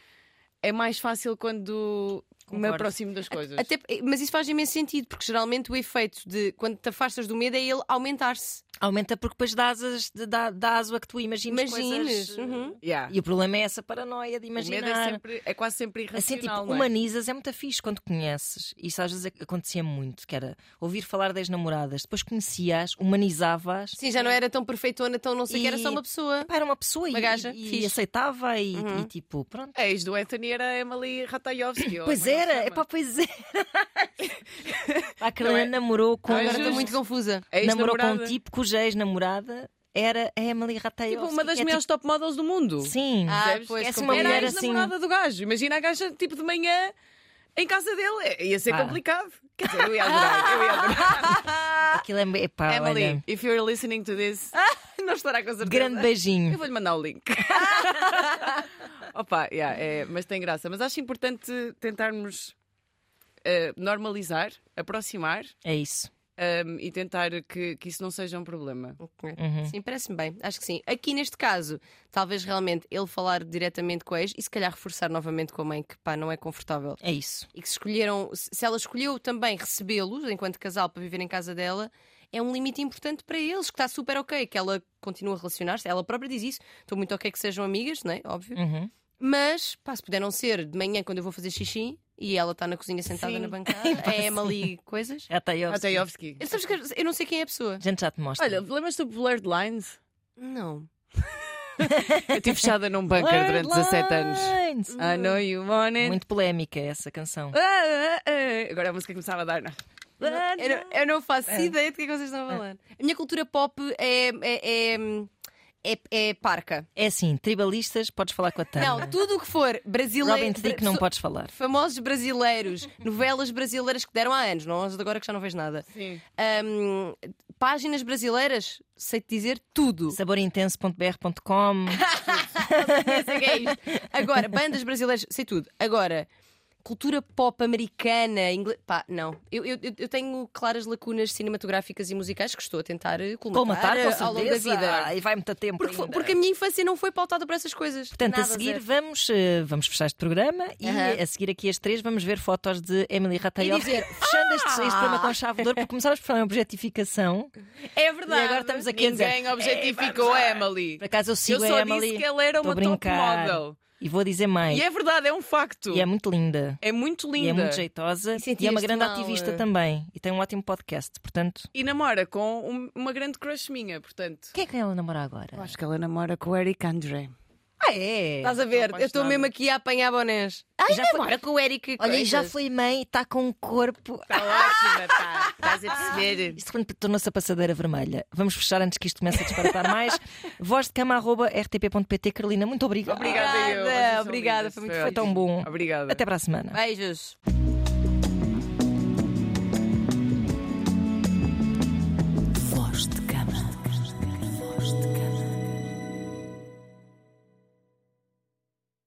é mais fácil quando me Concordo. aproximo das coisas. Até, mas isso faz imenso sentido, porque geralmente o efeito de quando te afastas do medo é ele aumentar-se. Aumenta porque depois dá asas, de- dá, dá aso a que tu imagines Imagines. coisas. uhum. Yeah. E o problema é essa paranoia de O medo imaginar. é, sempre, é quase sempre Assim, tipo, irracional. não é? humanizas é muito fixe quando conheces. Isso às vezes acontecia muito, que era ouvir falar das namoradas, depois conhecias, humanizavas. Sim, já não era tão perfeitona, tão não sei o que, era só E- uma pessoa. Pá, era uma pessoa Uma e, e aceitava e, Uhum. e tipo, pronto. A ex do Anthony era a Emily Ratajkowski. ou Pois é chama? é pá, pois era. a Não Carolina é? namorou com. É Agora estou muito confusa. A namorou com um tipo cuja ex-namorada era a Emily Ratajkowski. Tipo, uma das é melhores top models do mundo. tipo- Sim. Ah, pois, Essa uma Era a mulher assim- ex-namorada do gajo. Imagina a gaja tipo de manhã em casa dele. É, Ia ser Ah. complicado. Quer dizer, eu ia adorar. Eu ia adorar. Aquilo é, epá, Emily, olha, if you're listening to this, não estará com certeza. grande Eu beijinho. vou-lhe mandar o link. Opa, yeah, é, mas tem graça. Mas acho importante tentarmos eh, normalizar, aproximar É isso. ehm, e tentar que, que isso não seja um problema. Ok. Uhum. Sim, parece-me bem. Acho que sim. Aqui neste caso, talvez realmente ele falar diretamente com a ex e se calhar reforçar novamente com a mãe, que pá, não é confortável. É isso. E que se escolheram, se se ela escolheu também recebê-los enquanto casal para viver em casa dela, é um limite importante para eles, que está super ok, que ela continua a relacionar-se. Ela própria diz isso. Estou muito ok que sejam amigas, não é? Óbvio. Uhum. Mas, pá, se puderam ser de manhã quando eu vou fazer xixi e ela está na cozinha sentada Sim. na bancada, é Emily coisas. Ratajkowski. Ratajkowski. Eu, sabes que eu não sei quem é a pessoa. A gente já te mostra. Olha, lembras-te do Blurred Lines? Não. Eu estive fechada num bunker durante 17 anos. Lines. I know you want it. Muito polémica essa canção. Ah, ah, ah. Agora a música começava a dar. não. Eu não, eu não faço ideia de que é que vocês estão a falar. A minha cultura pop é. é, é, é, é parca. É assim, tribalistas, podes falar com a Tânia. Não, tudo o que for brasileiro. Robin te digo que não podes falar. Famosos brasileiros, novelas brasileiras que deram há anos, não as de agora que já não vejo nada. Sim. Ahm, páginas brasileiras, sei-te dizer tudo. Saborintenso.br.com Eu sei que é isto. Agora, bandas brasileiras, sei tudo. Agora, cultura pop americana, inglês. Pá, não. Eu, eu, eu tenho claras lacunas cinematográficas e musicais que estou a tentar colmatar, ao longo da vida. E vai muito tempo Porque, porque a minha infância não foi pautada por essas coisas. Portanto, Nada, a seguir zero. vamos, eh, vamos fechar este programa e a seguir aqui as três vamos ver fotos de Emily Ratajkowski. E dizer, Fechando este, este programa com chave de ouro, porque começámos por falar em objetificação. É verdade. E agora estamos aqui a dizer. Ninguém objetificou a Emily. Por acaso eu Eu sigo só a Emily. disse que ela era uma top model. E vou dizer mais. E é verdade, é um facto. E é muito linda. É muito linda. E é muito jeitosa. E E, é uma grande mal, ativista eh? também. E tem um ótimo podcast. Portanto, E namora com um- uma grande crush minha, portanto. quem é que ela namora agora? Eu acho que ela namora com o Eric Andre. Ah, é? Estás a ver? Estou Eu estou mesmo aqui a apanhar bonés. Ai, Já foi- agora com o Eric. Olha, e já foi mãe, está com um corpo. Está ótima, tá. Estás a perceber? Isto repente tornou-se a passadeira vermelha. Vamos fechar antes que isto comece a disparatar mais. Voz de cama, arroba, rtp.pt. Carolina, muito obrigada. Obrigada, eu. Obrigada, foi muito- Foi tão bom. Obrigada. Até para a semana. Beijos.